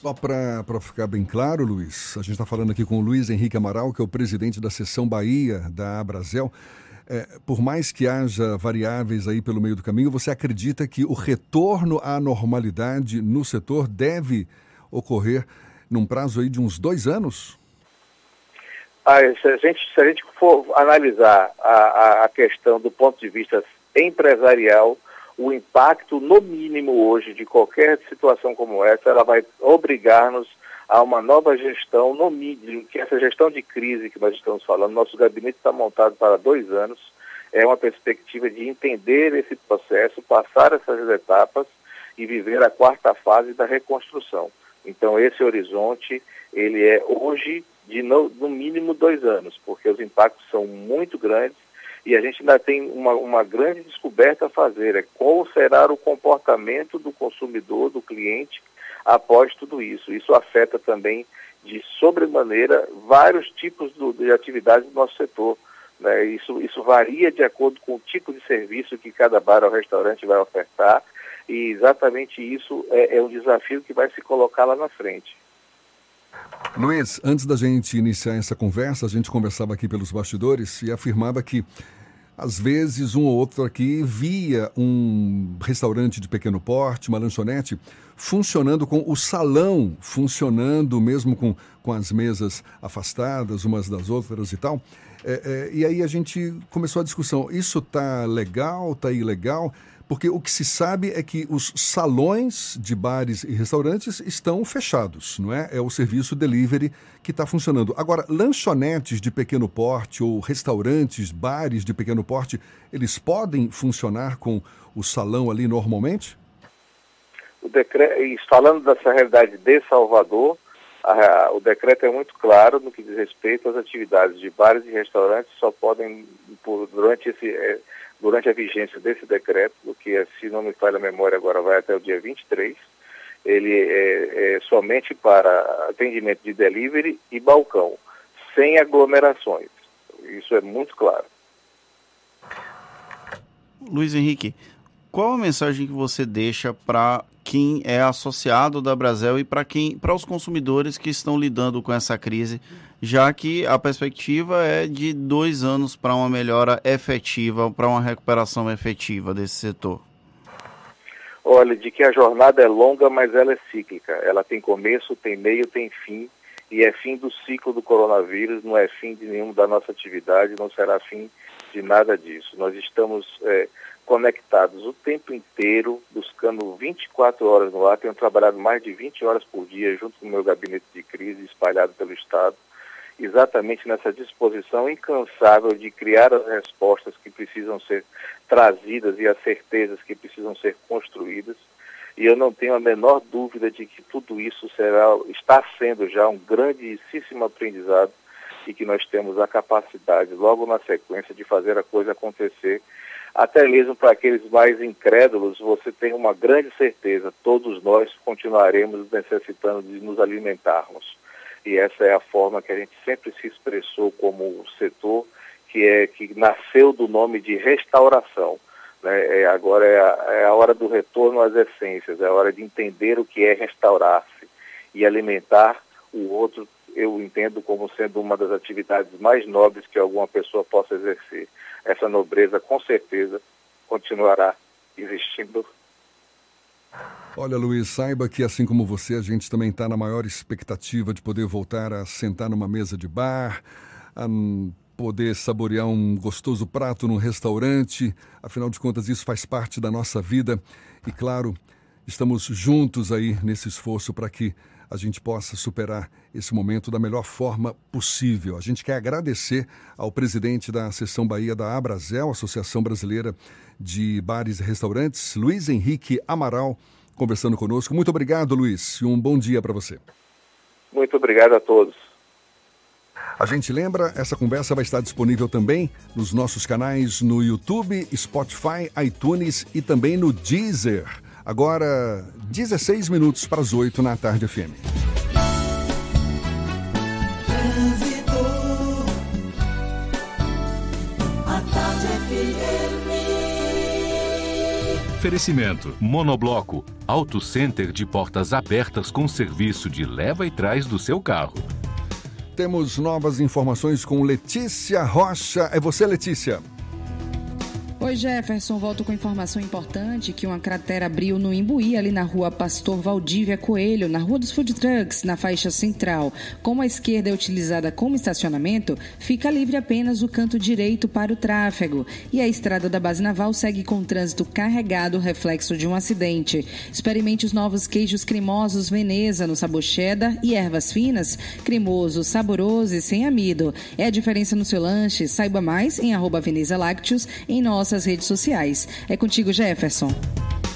Só para ficar bem claro, Luiz, a gente está falando aqui com o Luiz Henrique Amaral, que é o presidente da seção Bahia da Abrazel. É, por mais que haja variáveis aí pelo meio do caminho, você acredita que o retorno à normalidade no setor deve ocorrer num prazo aí de uns dois anos? Ah, se, a gente, se a gente for analisar a, a questão do ponto de vista empresarial, o impacto, no mínimo hoje, de qualquer situação como essa, ela vai obrigar-nos a uma nova gestão, no mínimo, que essa gestão de crise que nós estamos falando, nosso gabinete está montado para dois anos, é uma perspectiva de entender esse processo, passar essas etapas e viver a quarta fase da reconstrução. Então, esse horizonte, ele é hoje de no, no mínimo dois anos, porque os impactos são muito grandes e a gente ainda tem uma, uma grande descoberta a fazer, é qual será o comportamento do consumidor, do cliente, após tudo isso. Isso afeta também de sobremaneira vários tipos do, de atividades do nosso setor. Né? Isso, isso varia de acordo com o tipo de serviço que cada bar ou restaurante vai ofertar e exatamente isso é, é um desafio que vai se colocar lá na frente. Luiz, antes da gente iniciar essa conversa, a gente conversava aqui pelos bastidores e afirmava que às vezes um ou outro aqui via um restaurante de pequeno porte, uma lanchonete, funcionando com o salão, funcionando mesmo com, com as mesas afastadas umas das outras e tal. É, é, e aí a gente começou a discussão: isso tá legal, tá ilegal? Porque o que se sabe é que os salões de bares e restaurantes estão fechados, não é? É o serviço delivery que está funcionando. Agora, lanchonetes de pequeno porte ou restaurantes, bares de pequeno porte, eles podem funcionar com o salão ali normalmente? O decreto, falando dessa realidade de Salvador, a, o decreto é muito claro no que diz respeito às atividades de bares e restaurantes só podem, por, durante, esse, é, durante a vigência desse decreto, que é, se não me falha a memória agora vai até o dia 23, ele é, é somente para atendimento de delivery e balcão, sem aglomerações. Isso é muito claro. Luiz Henrique, qual a mensagem que você deixa para quem é associado da Brasil e para quem, para os consumidores que estão lidando com essa crise, já que a perspectiva é de dois anos para uma melhora efetiva, para uma recuperação efetiva desse setor? Olha, de que a jornada é longa, mas ela é cíclica. Ela tem começo, tem meio, tem fim, e é fim do ciclo do coronavírus, não é fim de nenhuma da nossa atividade, não será fim de nada disso. Nós estamos é, conectados o tempo inteiro, buscando 24 horas no ar. Tenho trabalhado mais de 20 horas por dia junto com o meu gabinete de crise espalhado pelo Estado, exatamente nessa disposição incansável de criar as respostas que precisam ser trazidas e as certezas que precisam ser construídas. E eu não tenho a menor dúvida de que tudo isso será, está sendo já um grandíssimo aprendizado e que nós temos a capacidade, logo na sequência, de fazer a coisa acontecer até mesmo para aqueles mais incrédulos, você tem uma grande certeza, todos nós continuaremos necessitando de nos alimentarmos. E essa é a forma que a gente sempre se expressou como setor, que é que nasceu do nome de restauração. Né? É, agora é a, é a hora do retorno às essências, é a hora de entender o que é restaurar-se e alimentar o outro eu entendo como sendo uma das atividades mais nobres que alguma pessoa possa exercer essa nobreza com certeza continuará existindo. Olha, Luiz, saiba que assim como você, a gente também está na maior expectativa de poder voltar a sentar numa mesa de bar, a poder saborear um gostoso prato num restaurante. Afinal de contas, isso faz parte da nossa vida. E claro, estamos juntos aí nesse esforço para que a gente possa superar esse momento da melhor forma possível. A gente quer agradecer ao presidente da Seção Bahia da Abrazel, Associação Brasileira de Bares e Restaurantes, Luiz Henrique Amaral, conversando conosco. Muito obrigado, Luiz, e um bom dia para você. Muito obrigado a todos. A gente lembra, essa conversa vai estar disponível também nos nossos canais no YouTube, Spotify, iTunes e também no Deezer. Agora, 16 minutos para as 8 na tarde FM. Oferecimento: Monobloco, Auto Center de portas abertas com serviço de leva e trás do seu carro. Temos novas informações com Letícia Rocha. É você, Letícia? Oi, Jefferson. Volto com informação importante que uma cratera abriu no Imbuí, ali na rua Pastor Valdívia Coelho, na rua dos Food Trucks, na faixa central. Como a esquerda é utilizada como estacionamento, fica livre apenas o canto direito para o tráfego. E a estrada da Base Naval segue com trânsito carregado, reflexo de um acidente. Experimente os novos queijos cremosos Veneza no sabor cheddar e ervas finas, cremoso, saboroso e sem amido. É a diferença no seu lanche. Saiba mais em arroba Veneza Lácteos em nossa nossas redes sociais. É contigo, Jefferson.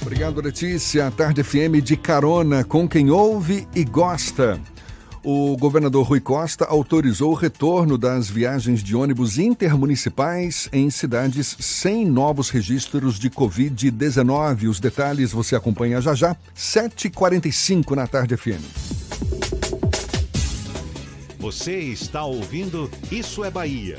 Obrigado, Letícia. Tarde FM de carona com quem ouve e gosta. O governador Rui Costa autorizou o retorno das viagens de ônibus intermunicipais em cidades sem novos registros de Covid-19. Os detalhes você acompanha já já, 7h45 na Tarde FM. Você está ouvindo Isso é Bahia.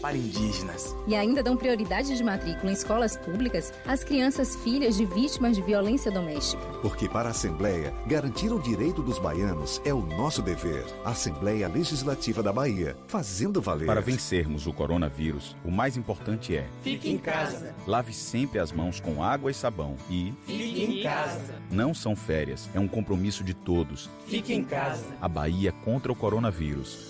para indígenas. E ainda dão prioridade de matrícula em escolas públicas às crianças filhas de vítimas de violência doméstica. Porque para a Assembleia, garantir o direito dos baianos é o nosso dever. Assembleia Legislativa da Bahia, fazendo valer. Para vencermos o coronavírus, o mais importante é: Fique em casa. lave sempre as mãos com água e sabão e Fique em casa. não são férias, é um compromisso de todos. Fique em casa. A Bahia contra o coronavírus.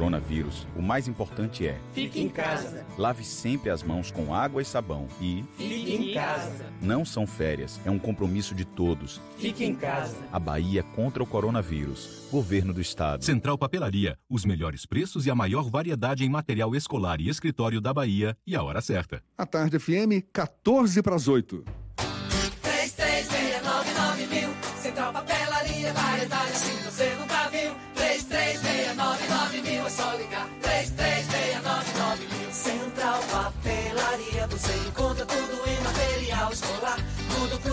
o mais importante é: Fique em casa. lave sempre as mãos com água e sabão e Fique em casa. não são férias, é um compromisso de todos. Fique em casa. A Bahia contra o coronavírus. Governo do Estado. Central Papelaria, os melhores preços e a maior variedade em material escolar e escritório da Bahia e a hora certa. A tarde FM, 14 para as 8.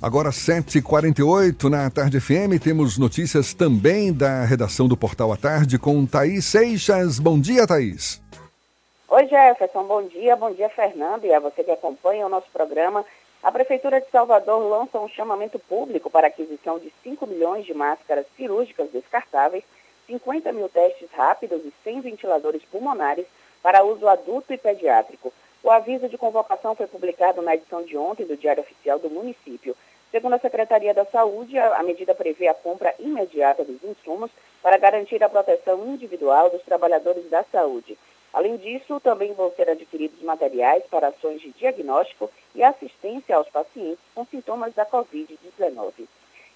Agora 7h48 na Tarde FM, temos notícias também da redação do Portal à Tarde com Thaís Seixas. Bom dia, Thaís. Oi, Jefferson. Bom dia. Bom dia, Fernando. E a você que acompanha o nosso programa. A Prefeitura de Salvador lança um chamamento público para aquisição de 5 milhões de máscaras cirúrgicas descartáveis, 50 mil testes rápidos e 100 ventiladores pulmonares para uso adulto e pediátrico. O aviso de convocação foi publicado na edição de ontem do Diário Oficial do município. Segundo a Secretaria da Saúde, a, medida prevê a compra imediata dos insumos para garantir a proteção individual dos trabalhadores da saúde. Além disso, também vão ser adquiridos materiais para ações de diagnóstico e assistência aos pacientes com sintomas da Covid-19.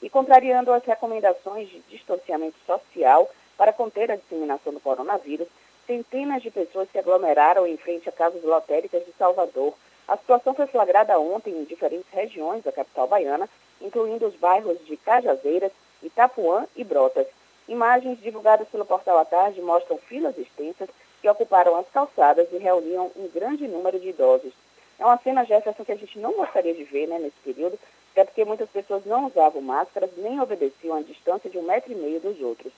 E contrariando as recomendações de distanciamento social para conter a disseminação do coronavírus, centenas de pessoas se aglomeraram em frente a casas lotéricas de Salvador. A situação foi flagrada ontem em diferentes regiões da capital baiana, incluindo os bairros de Cajazeiras, Itapuã e Brotas. Imagens divulgadas pelo portal à tarde mostram filas extensas que ocuparam as calçadas e reuniam um grande número de idosos. É uma cena, Jefferson, que a gente não gostaria de ver né, nesse período, até porque muitas pessoas não usavam máscaras nem obedeciam a distância de um metro e meio dos outros.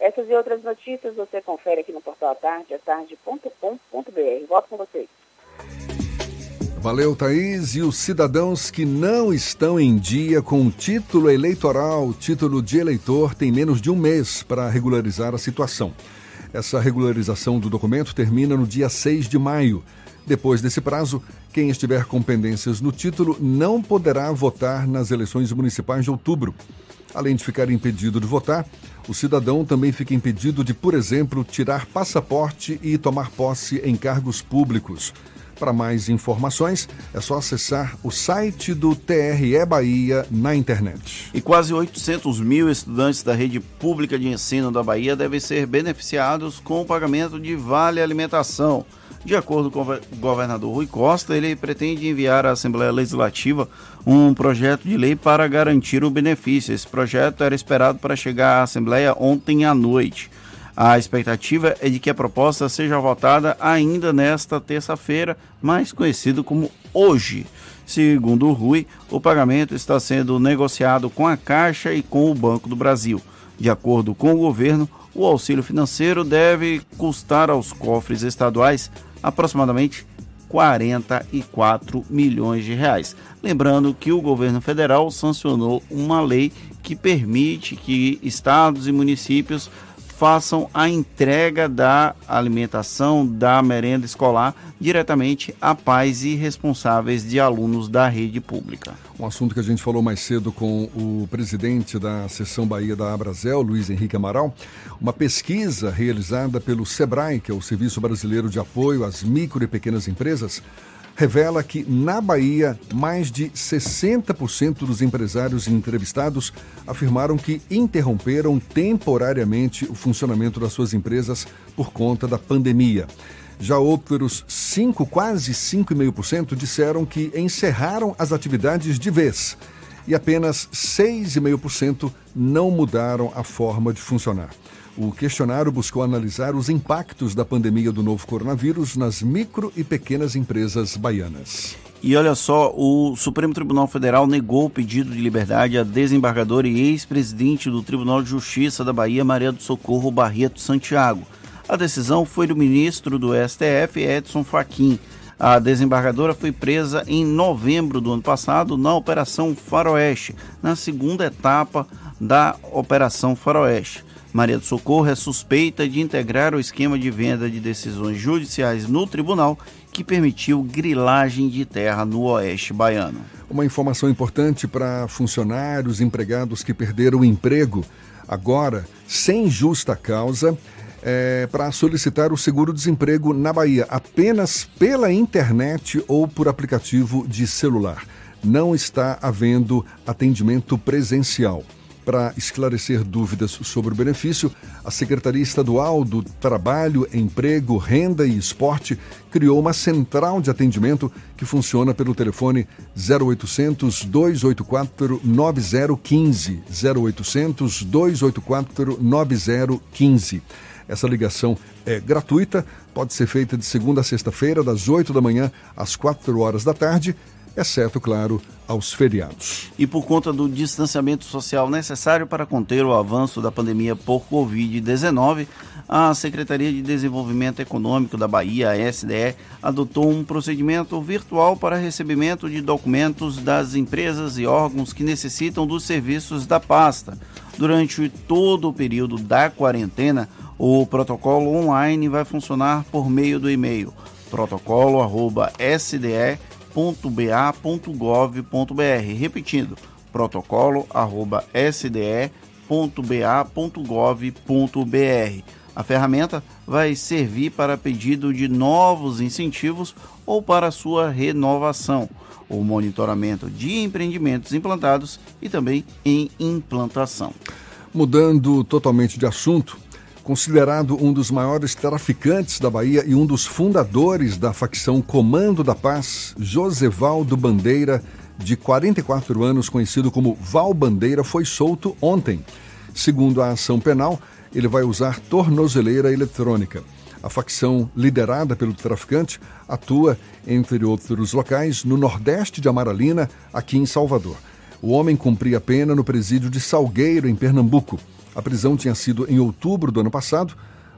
Essas e outras notícias você confere aqui no portal à tarde, atarde.com.br. Volto com vocês. Valeu, Thaís. E os cidadãos que não estão em dia com o título eleitoral, título de eleitor, têm menos de um mês para regularizar a situação. Essa regularização do documento termina no dia 6 de maio. Depois desse prazo, quem estiver com pendências no título não poderá votar nas eleições municipais de outubro. Além de ficar impedido de votar, o cidadão também fica impedido de, por exemplo, tirar passaporte e tomar posse em cargos públicos. Para mais informações, é só acessar o site do TRE Bahia na internet. E quase 800 mil estudantes da rede pública de ensino da Bahia devem ser beneficiados com o pagamento de vale alimentação. De acordo com o governador Rui Costa, ele pretende enviar à Assembleia Legislativa um projeto de lei para garantir o benefício. Esse projeto era esperado para chegar à Assembleia ontem à noite. A expectativa é de que a proposta seja votada ainda nesta terça-feira, mais conhecido como hoje. Segundo Rui, o pagamento está sendo negociado com a Caixa e com o Banco do Brasil. De acordo com o governo, o auxílio financeiro deve custar aos cofres estaduais aproximadamente 44 milhões de reais. Lembrando que o governo federal sancionou uma lei que permite que estados e municípios façam a entrega da alimentação da merenda escolar diretamente a pais e responsáveis de alunos da rede pública. Um assunto que a gente falou mais cedo com o presidente da seção Bahia da Abrazel, Luiz Henrique Amaral, uma pesquisa realizada pelo SEBRAE, que é o Serviço Brasileiro de Apoio às Micro e Pequenas Empresas, revela que na Bahia, mais de 60% dos empresários entrevistados afirmaram que interromperam temporariamente o funcionamento das suas empresas por conta da pandemia. Já outros 5, quase 5,5% disseram que encerraram as atividades de vez. E apenas 6,5% não mudaram a forma de funcionar. O questionário buscou analisar os impactos da pandemia do novo coronavírus nas micro e pequenas empresas baianas. E olha só, o Supremo Tribunal Federal negou o pedido de liberdade à desembargadora e ex-presidente do Tribunal de Justiça da Bahia, Maria do Socorro Barreto Santiago. A decisão foi do ministro do STF, Edson Fachin. A desembargadora foi presa em novembro do ano passado na Operação Faroeste, na segunda etapa da Operação Faroeste. Maria do Socorro é suspeita de integrar o esquema de venda de decisões judiciais no tribunal que permitiu grilagem de terra no oeste baiano. Uma informação importante para funcionários, empregados que perderam o emprego agora, sem justa causa, é, para solicitar o seguro-desemprego na Bahia, apenas pela internet ou por aplicativo de celular. Não está havendo atendimento presencial. Para esclarecer dúvidas sobre o benefício, a Secretaria Estadual do Trabalho, Emprego, Renda e Esporte criou uma central de atendimento que funciona pelo telefone 0800 284 9015. 0800 284 9015. Essa ligação é gratuita, pode ser feita de segunda a sexta-feira, das 8 da manhã às 4 horas da tarde exceto, claro, aos feriados. E por conta do distanciamento social necessário para conter o avanço da pandemia por Covid-19, a Secretaria de Desenvolvimento Econômico da Bahia, a SDE, adotou um procedimento virtual para recebimento de documentos das empresas e órgãos que necessitam dos serviços da pasta. Durante todo o período da quarentena, o protocolo online vai funcionar por meio do e-mail protocolo@sde sde.ba.gov.br. Repetindo, protocolo@sde.ba.gov.br. A ferramenta vai servir para pedido de novos incentivos ou para sua renovação, o monitoramento de empreendimentos implantados e também em implantação. Mudando totalmente de assunto, considerado um dos maiores traficantes da Bahia e um dos fundadores da facção Comando da Paz, Josevaldo Bandeira, de 44 anos, conhecido como Val Bandeira, foi solto ontem. Segundo a ação penal, ele vai usar tornozeleira eletrônica. A facção liderada pelo traficante atua, entre outros locais, no nordeste de Amaralina, aqui em Salvador. O homem cumpria pena no presídio de Salgueiro, em Pernambuco. A prisão tinha sido em outubro do ano passado.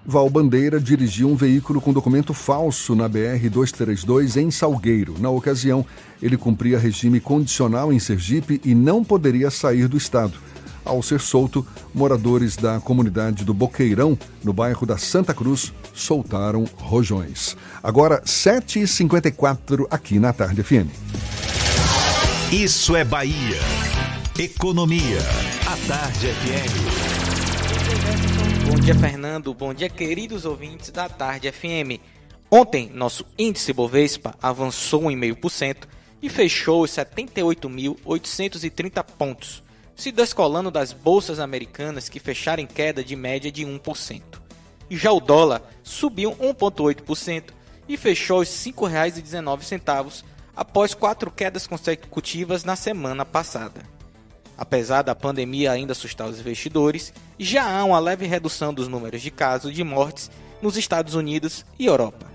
Val Bandeira dirigiu um veículo com documento falso na BR-232 em Salgueiro. Na ocasião, ele cumpria regime condicional em Sergipe e não poderia sair do estado. Ao ser solto, moradores da comunidade do Boqueirão, no bairro da Santa Cruz, soltaram rojões. Agora, 7h54 aqui na Tarde FM. Isso é Bahia. Economia. A Tarde FM. Bom dia, Fernando. Bom dia, queridos ouvintes da Tarde FM. Ontem, nosso índice Bovespa avançou 1,5% e fechou os 78.830 pontos, se descolando das bolsas americanas que fecharam em queda de média de 1%. E já o dólar subiu 1,8% e fechou os R$ 5,19 após quatro quedas consecutivas na semana passada. Apesar da pandemia ainda assustar os investidores, já há uma leve redução dos números de casos de mortes nos Estados Unidos e Europa.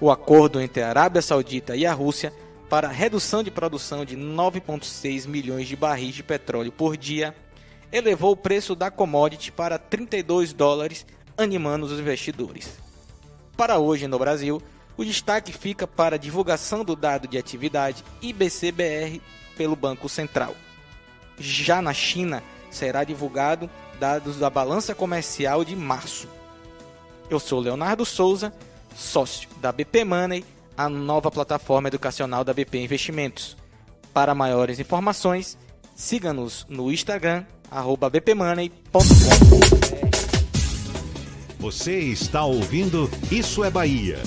O acordo entre a Arábia Saudita e a Rússia para redução de produção de 9,6 milhões de barris de petróleo por dia, elevou o preço da commodity para 32 dólares, animando os investidores. Para hoje no Brasil, o destaque fica para a divulgação do dado de atividade IBCBR pelo Banco Central. Já na China, será divulgado dados da balança comercial de março. Eu sou Leonardo Souza, sócio da BP Money, a nova plataforma educacional da BP Investimentos. Para maiores informações, siga-nos no Instagram, bpmoney.com. Você está ouvindo Isso é Bahia.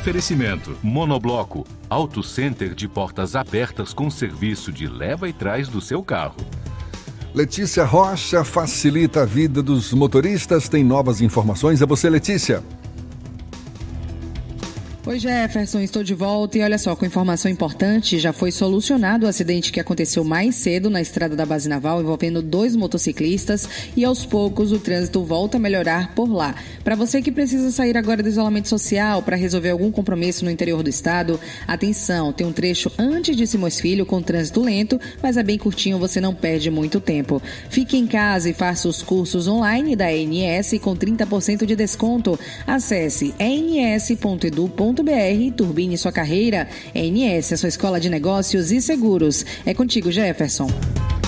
Oferecimento: Monobloco, Auto Center de portas abertas com serviço de leva e trás do seu carro. Letícia Rocha facilita a vida dos motoristas. Tem novas informações. É você, Letícia. Oi Jefferson, estou de volta e olha só, com informação importante, já foi solucionado o acidente que aconteceu mais cedo na estrada da Base Naval envolvendo dois motociclistas e aos poucos o trânsito volta a melhorar por lá. Para você que precisa sair agora do isolamento social para resolver algum compromisso no interior do estado, atenção, tem um trecho antes de Simões Filho com trânsito lento, mas é bem curtinho, você não perde muito tempo. Fique em casa e faça os cursos online da ANS com 30% de desconto. Acesse ans.edu.br e turbine sua carreira. ANS, a sua escola de negócios e seguros. É contigo, Jefferson.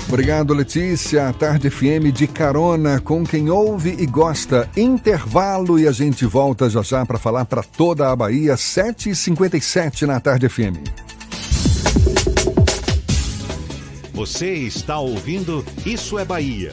Obrigado, Letícia. A Tarde FM de carona com quem ouve e gosta. Intervalo e a gente volta já já para falar para toda a Bahia, 7h57 na Tarde FM. Você está ouvindo Isso é Bahia.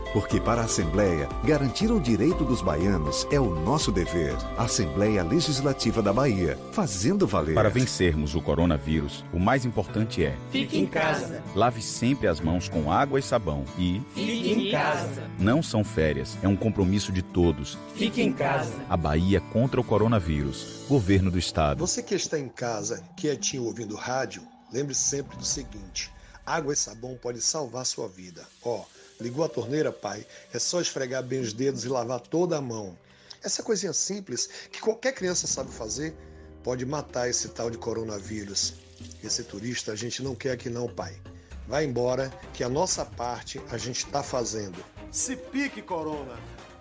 Porque para a Assembleia, garantir o direito dos baianos é o nosso dever. Assembleia Legislativa da Bahia, fazendo valer. Para vencermos o coronavírus, o mais importante é: Fique em casa. lave sempre as mãos com água e sabão e Fique em casa. não são férias, é um compromisso de todos. Fique em casa. A Bahia contra o coronavírus. Governo do Estado. Você que está em casa, quietinho ouvindo rádio, lembre sempre do seguinte: água e sabão podem salvar sua vida. Ó, ligou a torneira, pai? É só esfregar bem os dedos e lavar toda a mão. Essa coisinha simples que qualquer criança sabe fazer pode matar esse tal de coronavírus. Esse turista a gente não quer aqui não, pai. Vai embora que a nossa parte a gente está fazendo. Se pique, Corona!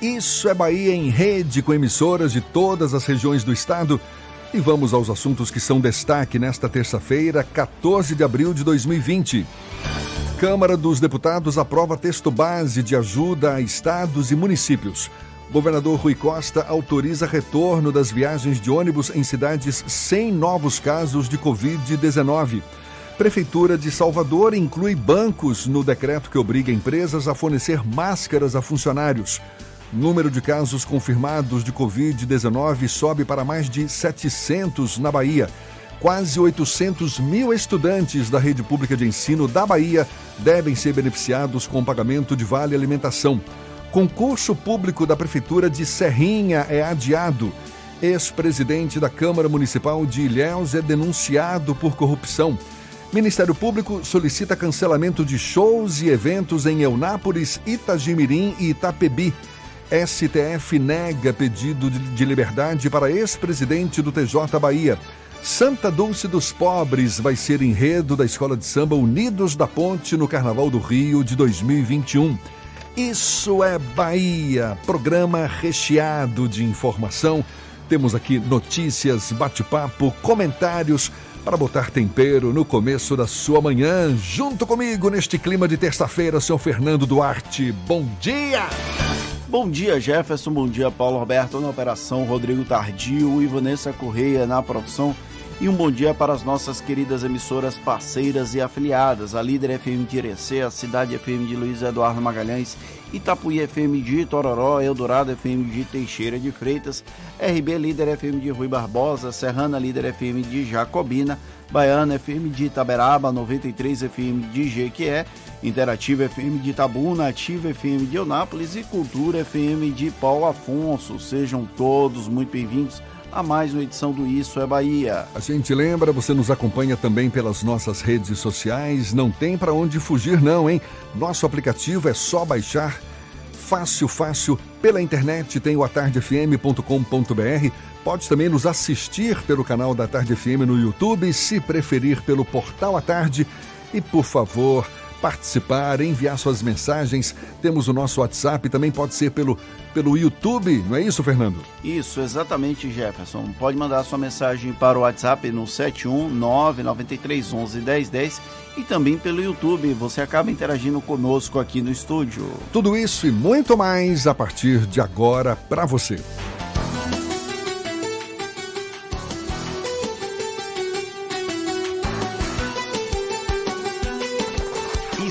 Isso é Bahia em rede com emissoras de todas as regiões do estado. E vamos aos assuntos que são destaque nesta terça-feira, 14 de abril de 2020. Câmara dos Deputados aprova texto base de ajuda a estados e municípios. Governador Rui Costa autoriza retorno das viagens de ônibus em cidades sem novos casos de Covid-19. Prefeitura de Salvador inclui bancos no decreto que obriga empresas a fornecer máscaras a funcionários. Número de casos confirmados de Covid-19 sobe para mais de 700 na Bahia. Quase 800 mil estudantes da rede pública de ensino da Bahia devem ser beneficiados com o pagamento de vale alimentação. Concurso público da Prefeitura de Serrinha é adiado. Ex-presidente da Câmara Municipal de Ilhéus é denunciado por corrupção. Ministério Público solicita cancelamento de shows e eventos em Eunápolis, Itagimirim e Itapebi. STF nega pedido de liberdade para ex-presidente do TJ Bahia. Santa Dulce dos Pobres vai ser enredo da Escola de Samba Unidos da Ponte no Carnaval do Rio de 2021. Isso é Bahia, programa recheado de informação. Temos aqui notícias, bate-papo, comentários para botar tempero no começo da sua manhã. Junto comigo neste clima de terça-feira, seu Fernando Duarte. Bom dia! Bom dia, Jefferson. Bom dia, Paulo Roberto na operação, Rodrigo Tardio e Vanessa Correia na produção. E um bom dia para as nossas queridas emissoras parceiras e afiliadas, a Líder FM de Irecê, a Cidade FM de Luiz Eduardo Magalhães, Itapuí FM de Tororó, Eldorado FM de Teixeira de Freitas, RB Líder FM de Rui Barbosa, Serrana Líder FM de Jacobina, Baiana FM de Itaberaba, 93 FM de Jequié, Interativa FM de Itabuna, Ativa FM de Eunápolis e Cultura FM de Paulo Afonso. Sejam todos muito bem-vindos a mais uma edição do Isso é Bahia. A gente lembra, você nos acompanha também pelas nossas redes sociais. Não tem para onde fugir, não, hein? Nosso aplicativo é só baixar. Fácil, fácil. Pela internet tem o atardefm.com.br. Pode também nos assistir pelo canal da Tarde FM no YouTube, se preferir pelo Portal à Tarde. E por favor, participar, enviar suas mensagens. Temos o nosso WhatsApp, também pode ser pelo, pelo YouTube, não é isso, Fernando? Isso, exatamente, Jefferson. Pode mandar sua mensagem para o WhatsApp no 71993111010 e também pelo YouTube. Você acaba interagindo conosco aqui no estúdio. Tudo isso e muito mais a partir de agora para você.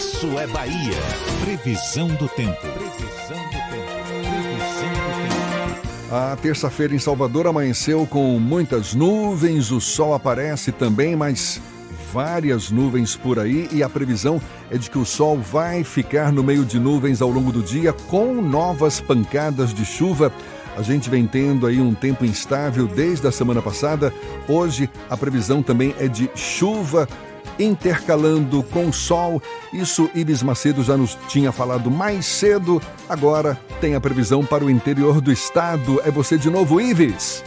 Isso é Bahia. Previsão do tempo. Previsão do tempo. Previsão do tempo. A terça-feira em Salvador amanheceu com muitas nuvens, o sol aparece também, mas várias nuvens por aí e a previsão é de que o sol vai ficar no meio de nuvens ao longo do dia com novas pancadas de chuva. A gente vem tendo aí um tempo instável desde a semana passada. Hoje a previsão também é de chuva intercalando com sol. Isso Ibis Macedo já nos tinha falado mais cedo. Agora tem a previsão para o interior do estado. É você de novo, Ives.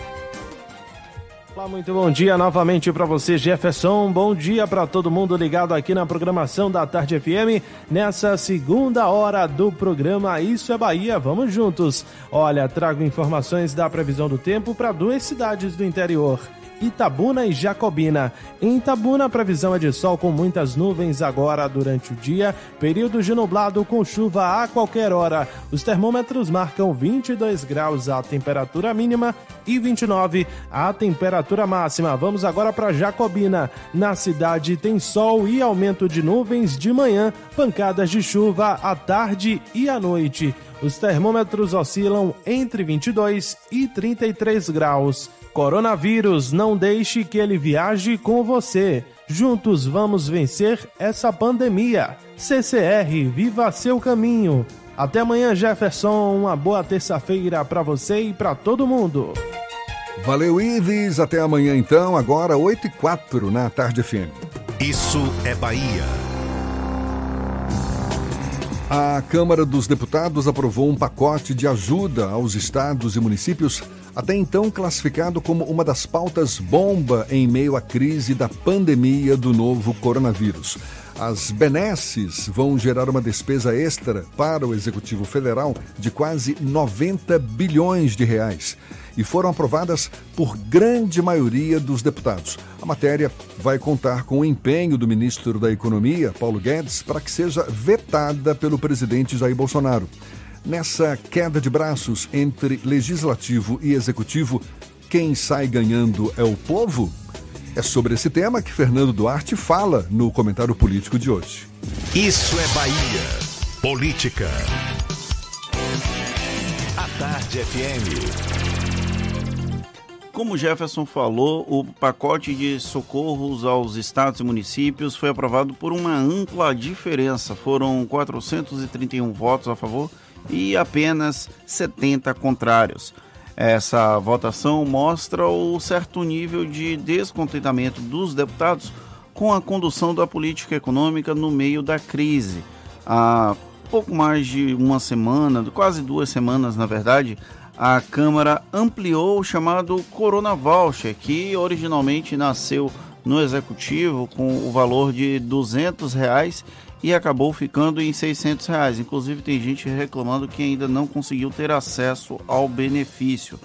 Olá, muito bom dia novamente para você, Jefferson. Bom dia para todo mundo ligado aqui na programação da Tarde FM. Nessa segunda hora do programa Isso é Bahia, vamos juntos. Olha, trago informações da previsão do tempo para duas cidades do interior. Itabuna e Jacobina. Em Itabuna, a previsão é de sol com muitas nuvens agora durante o dia, período de nublado com chuva a qualquer hora. Os termômetros marcam 22 graus a temperatura mínima e 29 a temperatura máxima. Vamos agora para Jacobina. Na cidade tem sol e aumento de nuvens de manhã, pancadas de chuva à tarde e à noite. Os termômetros oscilam entre 22 e 33 graus. Coronavírus, não deixe que ele viaje com você. Juntos vamos vencer essa pandemia. CCR, viva seu caminho. Até amanhã, Jefferson. Uma boa terça-feira para você e para todo mundo. Valeu, Ives. Até amanhã, então. Agora, 8 e 4 na Tarde FM. Isso é Bahia. A Câmara dos Deputados aprovou um pacote de ajuda aos estados e municípios, até então classificado como uma das pautas bomba em meio à crise da pandemia do novo coronavírus. As benesses vão gerar uma despesa extra para o Executivo Federal de quase 90 bilhões de reais. e foram aprovadas por grande maioria dos deputados. A matéria vai contar com o empenho do ministro da Economia, Paulo Guedes, para que seja vetada pelo presidente Jair Bolsonaro. Nessa queda de braços entre legislativo e executivo, quem sai ganhando é o povo? É sobre esse tema que Fernando Duarte fala no comentário político de hoje. Isso é Bahia. Política. A Tarde FM. Como Jefferson falou, o pacote de socorros aos estados e municípios foi aprovado por uma ampla diferença. Foram 431 votos a favor e apenas 70 contrários. Essa votação mostra o certo nível de descontentamento dos deputados com a condução da política econômica no meio da crise. Há pouco mais de uma semana, quase duas semanas na verdade, a Câmara ampliou o chamado Corona Voucher, que originalmente nasceu no Executivo com o valor de 200 reais e acabou ficando em 600 reais. Inclusive tem gente reclamando que ainda não conseguiu ter acesso ao benefício.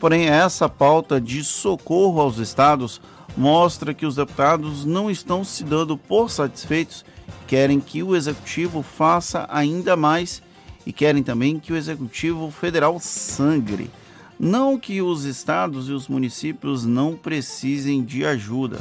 Porém, essa pauta de socorro aos estados mostra que os deputados não estão se dando por satisfeitos, querem que o executivo faça ainda mais e querem também que o Executivo Federal sangre. Não que os estados e os municípios não precisem de ajuda.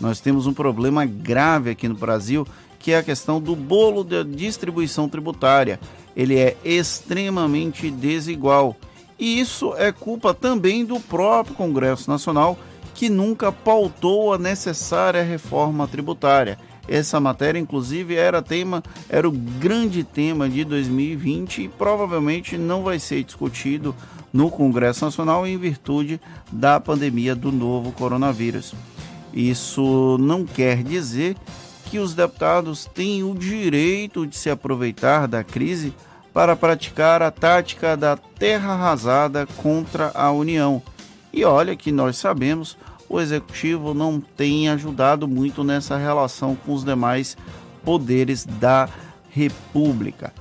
Nós temos um problema grave aqui no Brasil, que é a questão do bolo da distribuição tributária. Ele é extremamente desigual. E isso é culpa também do próprio Congresso Nacional, que nunca pautou a necessária reforma tributária. Essa matéria, inclusive, era tema, era o grande tema de 2020 e provavelmente não vai ser discutido no Congresso Nacional em virtude da pandemia do novo coronavírus. Isso não quer dizer que os deputados têm o direito de se aproveitar da crise para praticar a tática da terra arrasada contra a União. E olha que nós sabemos o executivo não tem ajudado muito nessa relação com os demais poderes da República.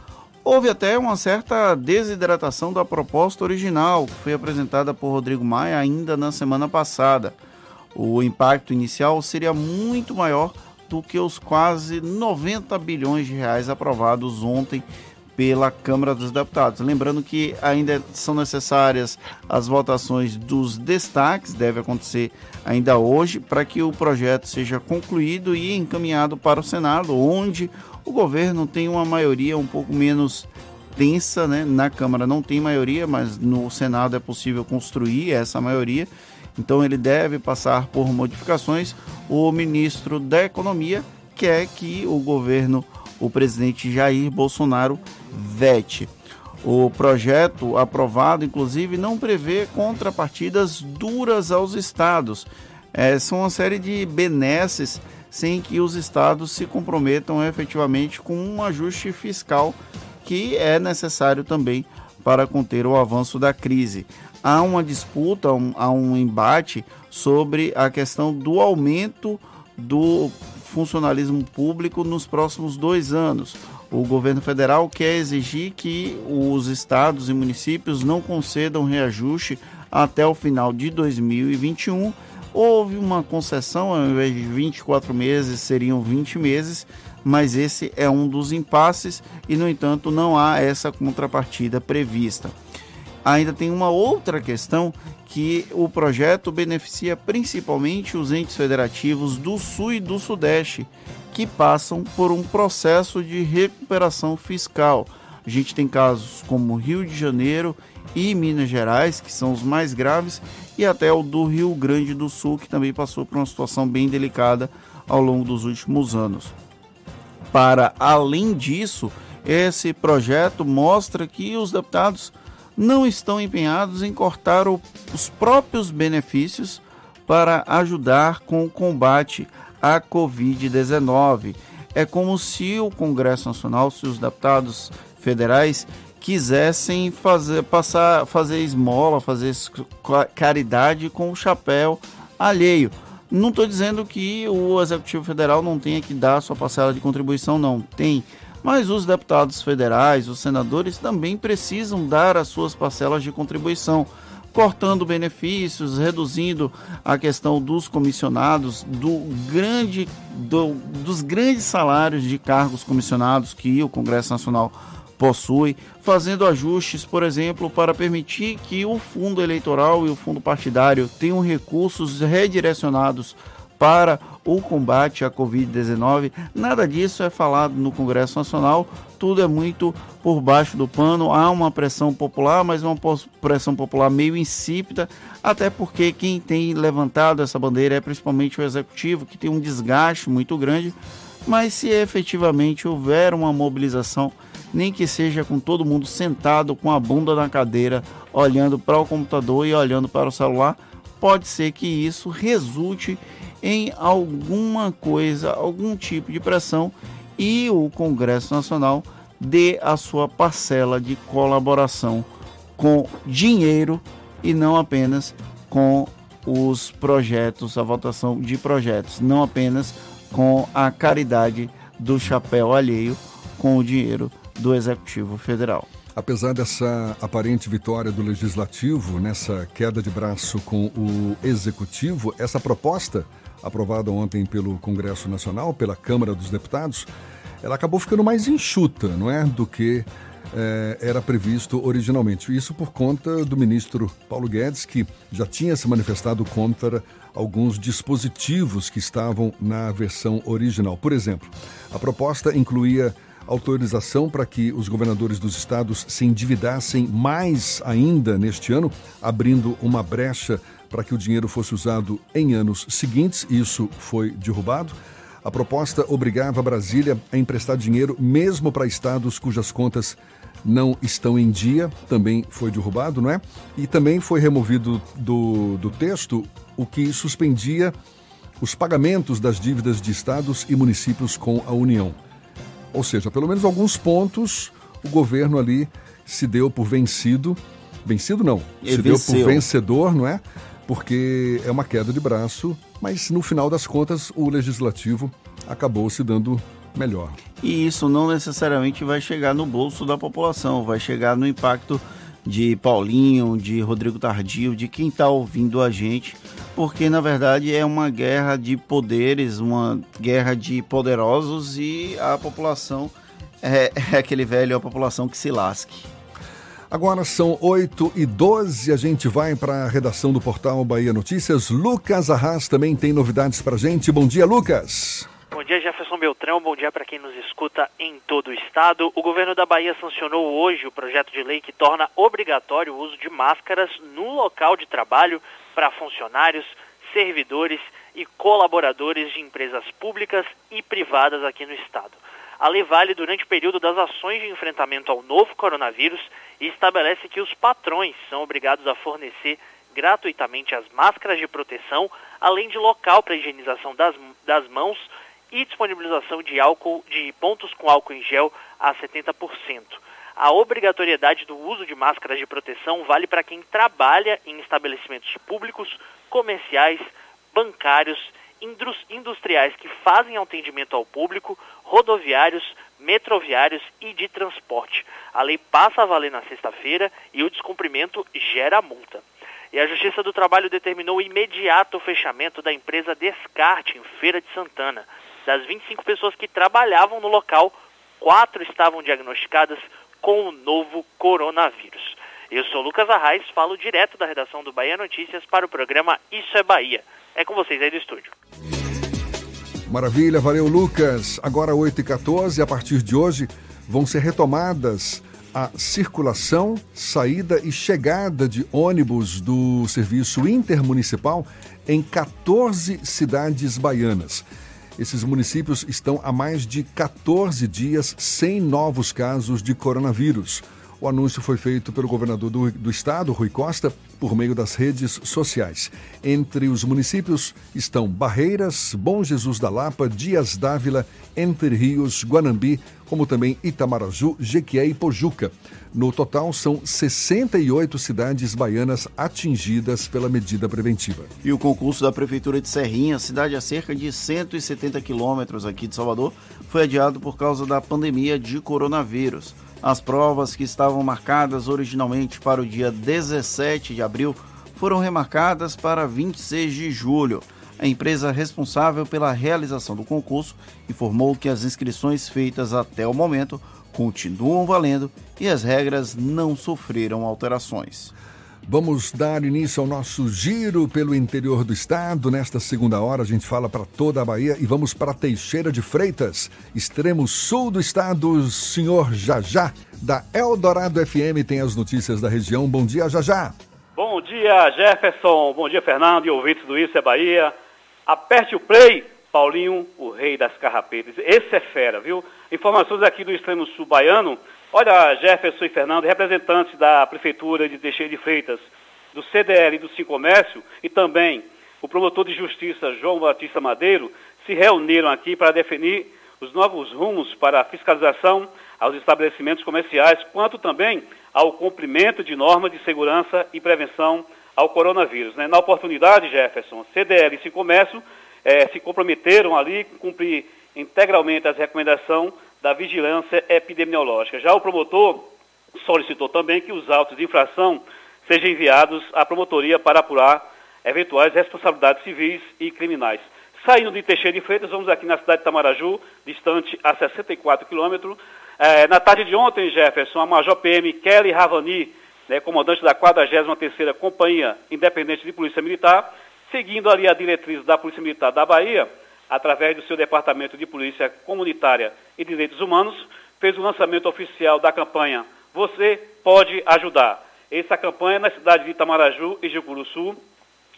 Houve até uma certa desidratação da proposta original, que foi apresentada por Rodrigo Maia ainda na semana passada. O impacto inicial seria muito maior do que os quase 90 bilhões de reais aprovados ontem pela Câmara dos Deputados. Lembrando que ainda são necessárias as votações dos destaques, deve acontecer ainda hoje, para que o projeto seja concluído e encaminhado para o Senado, onde o governo tem uma maioria um pouco menos tensa, né? Na Câmara não tem maioria, mas no Senado é possível construir essa maioria. Então ele deve passar por modificações. O ministro da Economia quer que o governo, o presidente Jair Bolsonaro, vete. O projeto aprovado, inclusive, não prevê contrapartidas duras aos estados. É, são uma série de benesses sem que os estados se comprometam efetivamente com um ajuste fiscal que é necessário também para conter o avanço da crise. Há uma disputa, um, há um embate sobre a questão do aumento do funcionalismo público nos próximos dois anos o governo federal quer exigir que os estados e municípios não concedam reajuste até o final de 2021. Houve uma concessão, ao invés de 24 meses, seriam 20 meses, mas esse é um dos impasses e, no entanto, não há essa contrapartida prevista. Ainda tem uma outra questão que o projeto beneficia principalmente os entes federativos do Sul e do Sudeste, que passam por um processo de recuperação fiscal. A gente tem casos como Rio de Janeiro e Minas Gerais, que são os mais graves, e até o do Rio Grande do Sul, que também passou por uma situação bem delicada ao longo dos últimos anos. Para além disso, esse projeto mostra que os deputados não estão empenhados em cortar o, os próprios benefícios para ajudar com o combate a Covid-19. É como se o Congresso Nacional, se os deputados federais quisessem fazer, passar, fazer esmola, fazer caridade com o chapéu alheio. Não estou dizendo que o Executivo Federal não tenha que dar sua parcela de contribuição, não. Tem. Mas os deputados federais, os senadores também precisam dar as suas parcelas de contribuição cortando benefícios, reduzindo a questão dos comissionados, do grande, do, dos grandes salários de cargos comissionados que o Congresso Nacional possui, fazendo ajustes, por exemplo, para permitir que o fundo eleitoral e o fundo partidário tenham recursos redirecionados para o combate à Covid-19. Nada disso é falado no Congresso Nacional, tudo é muito por baixo do pano. Há uma pressão popular, mas uma pressão popular meio insípida, até porque quem tem levantado essa bandeira é principalmente o executivo, que tem um desgaste muito grande. Mas se efetivamente houver uma mobilização, nem que seja com todo mundo sentado com a bunda na cadeira, olhando para o computador e olhando para o celular, pode ser que isso resulte em alguma coisa, algum tipo de pressão e o Congresso Nacional dê a sua parcela de colaboração com dinheiro e não apenas com os projetos, a votação de projetos, não apenas com a caridade do chapéu alheio com o dinheiro do Executivo Federal. Apesar dessa aparente vitória do Legislativo nessa queda de braço com o Executivo, essa proposta aprovada ontem pelo Congresso Nacional, pela Câmara dos Deputados, ela acabou ficando mais enxuta, não é, do que eh, era previsto originalmente. Isso por conta do ministro Paulo Guedes, que já tinha se manifestado contra alguns dispositivos que estavam na versão original. Por exemplo, a proposta incluía autorização para que os governadores dos estados se endividassem mais ainda neste ano, abrindo uma brecha para que o dinheiro fosse usado em anos seguintes. Isso foi derrubado. A proposta obrigava Brasília a emprestar dinheiro mesmo para estados cujas contas não estão em dia, também foi derrubado, não é? E também foi removido do, do texto o que suspendia os pagamentos das dívidas de estados e municípios com a União. Ou seja, pelo menos alguns pontos o governo ali se deu por vencido. Vencido não, Ele se venceu. deu por vencedor, não é? Porque é uma queda de braço, mas no final das contas o legislativo acabou se dando melhor. E isso não necessariamente vai chegar no bolso da população, vai chegar no impacto de Paulinho, de Rodrigo Tardio, de quem está ouvindo a gente, porque na verdade é uma guerra de poderes, uma guerra de poderosos e a população é, é aquele velho, a população que se lasque. Agora são 8 e 12 a gente vai para a redação do portal Bahia Notícias. Lucas Arras também tem novidades para gente. Bom dia, Lucas. Bom dia, Jefferson Beltrão. Bom dia para quem nos escuta em todo o estado. O governo da Bahia sancionou hoje o projeto de lei que torna obrigatório o uso de máscaras no local de trabalho para funcionários, servidores e colaboradores de empresas públicas e privadas aqui no estado. A lei vale durante o período das ações de enfrentamento ao novo coronavírus e estabelece que os patrões são obrigados a fornecer gratuitamente as máscaras de proteção, além de local para higienização das, das mãos e disponibilização de álcool de pontos com álcool em gel a 70%. A obrigatoriedade do uso de máscaras de proteção vale para quem trabalha em estabelecimentos públicos, comerciais, bancários industriais que fazem atendimento ao público, rodoviários, metroviários e de transporte. A lei passa a valer na sexta-feira e o descumprimento gera multa. E a Justiça do Trabalho determinou o imediato fechamento da empresa Descarte, em Feira de Santana. Das 25 pessoas que trabalhavam no local, quatro estavam diagnosticadas com o novo coronavírus. Eu sou Lucas Arraes, falo direto da redação do Bahia Notícias para o programa Isso é Bahia. É com vocês aí do estúdio. Maravilha, valeu Lucas. Agora 8h14, a partir de hoje vão ser retomadas a circulação, saída e chegada de ônibus do serviço intermunicipal em 14 cidades baianas. Esses municípios estão há mais de 14 dias sem novos casos de coronavírus. O anúncio foi feito pelo governador do, do estado, Rui Costa, por meio das redes sociais. Entre os municípios estão Barreiras, Bom Jesus da Lapa, Dias Dávila, Entre Rios, Guanambi, como também Itamaraju, Jequié e Pojuca. No total, são 68 cidades baianas atingidas pela medida preventiva. E o concurso da Prefeitura de Serrinha, cidade a cerca de 170 quilômetros aqui de Salvador, foi adiado por causa da pandemia de coronavírus. As provas que estavam marcadas originalmente para o dia 17 de abril foram remarcadas para 26 de julho. A empresa responsável pela realização do concurso informou que as inscrições feitas até o momento continuam valendo e as regras não sofreram alterações. Vamos dar início ao nosso giro pelo interior do estado. Nesta segunda hora, a gente fala para toda a Bahia e vamos para Teixeira de Freitas, extremo sul do estado. Senhor Jajá, da Eldorado FM, tem as notícias da região. Bom dia, Jajá. Bom dia, Jefferson. Bom dia, Fernando e ouvintes do Isso é Bahia. Aperte o play, Paulinho, o rei das carrapetas. Esse é fera, viu? Informações aqui do extremo sul baiano. Olha, Jefferson e Fernando, representantes da Prefeitura de Teixeira de Freitas, do CDL e do Comércio e também o promotor de justiça João Batista Madeiro se reuniram aqui para definir os novos rumos para a fiscalização aos estabelecimentos comerciais, quanto também ao cumprimento de normas de segurança e prevenção ao coronavírus. Né? Na oportunidade, Jefferson, CDL e Comércio eh, se comprometeram ali a cumprir integralmente as recomendações da vigilância epidemiológica. Já o promotor solicitou também que os autos de infração sejam enviados à promotoria para apurar eventuais responsabilidades civis e criminais. Saindo de Teixeira de Freitas, vamos aqui na cidade de Tamaraju, distante a 64 quilômetros. É, na tarde de ontem, Jefferson, a Major PM Kelly Ravani, né, comandante da 43ª Companhia Independente de Polícia Militar, seguindo ali a diretriz da Polícia Militar da Bahia, através do seu Departamento de Polícia Comunitária e Direitos Humanos, fez o lançamento oficial da campanha Você Pode Ajudar. Essa campanha é na cidade de Itamaraju e Jucuruçu,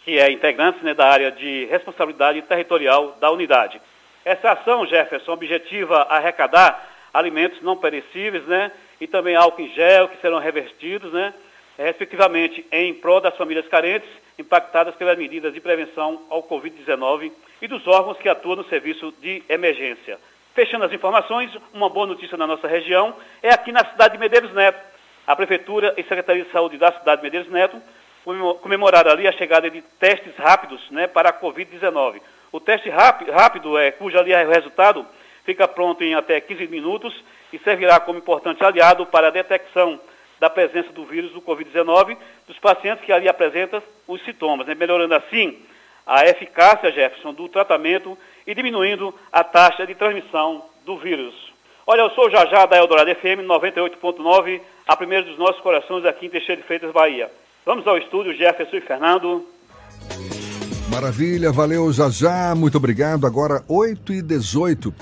que é integrante né, da área de responsabilidade territorial da unidade. Essa ação, Jefferson, objetiva arrecadar alimentos não perecíveis, né, e também álcool em gel, que serão revertidos, né, respectivamente em prol das famílias carentes impactadas pelas medidas de prevenção ao Covid-19 e dos órgãos que atuam no serviço de emergência. Fechando as informações, uma boa notícia na nossa região é aqui na cidade de Medeiros Neto. A Prefeitura e Secretaria de Saúde da cidade de Medeiros Neto comemoraram ali a chegada de testes rápidos né, para a Covid-19. O teste rápido, é, cujo ali é o resultado fica pronto em até 15 minutos e servirá como importante aliado para a detecção da presença do vírus do Covid-19 dos pacientes que ali apresentam os sintomas, né, melhorando assim a eficácia, Jefferson, do tratamento e diminuindo a taxa de transmissão do vírus. Olha, eu sou o Jajá da Eldorado FM 98.9, a primeira dos nossos corações aqui em Teixeira de Freitas, Bahia. Vamos ao estúdio, Jefferson e Fernando. Maravilha, valeu Jajá, muito obrigado. Agora 8 e 18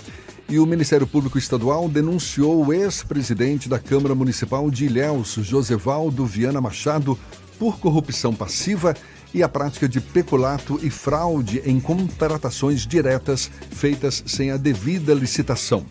e o Ministério Público Estadual denunciou o ex-presidente da Câmara Municipal de Ilhéus, Josevaldo Viana Machado, por corrupção passiva e a prática de peculato e fraude em contratações diretas feitas sem a devida licitação.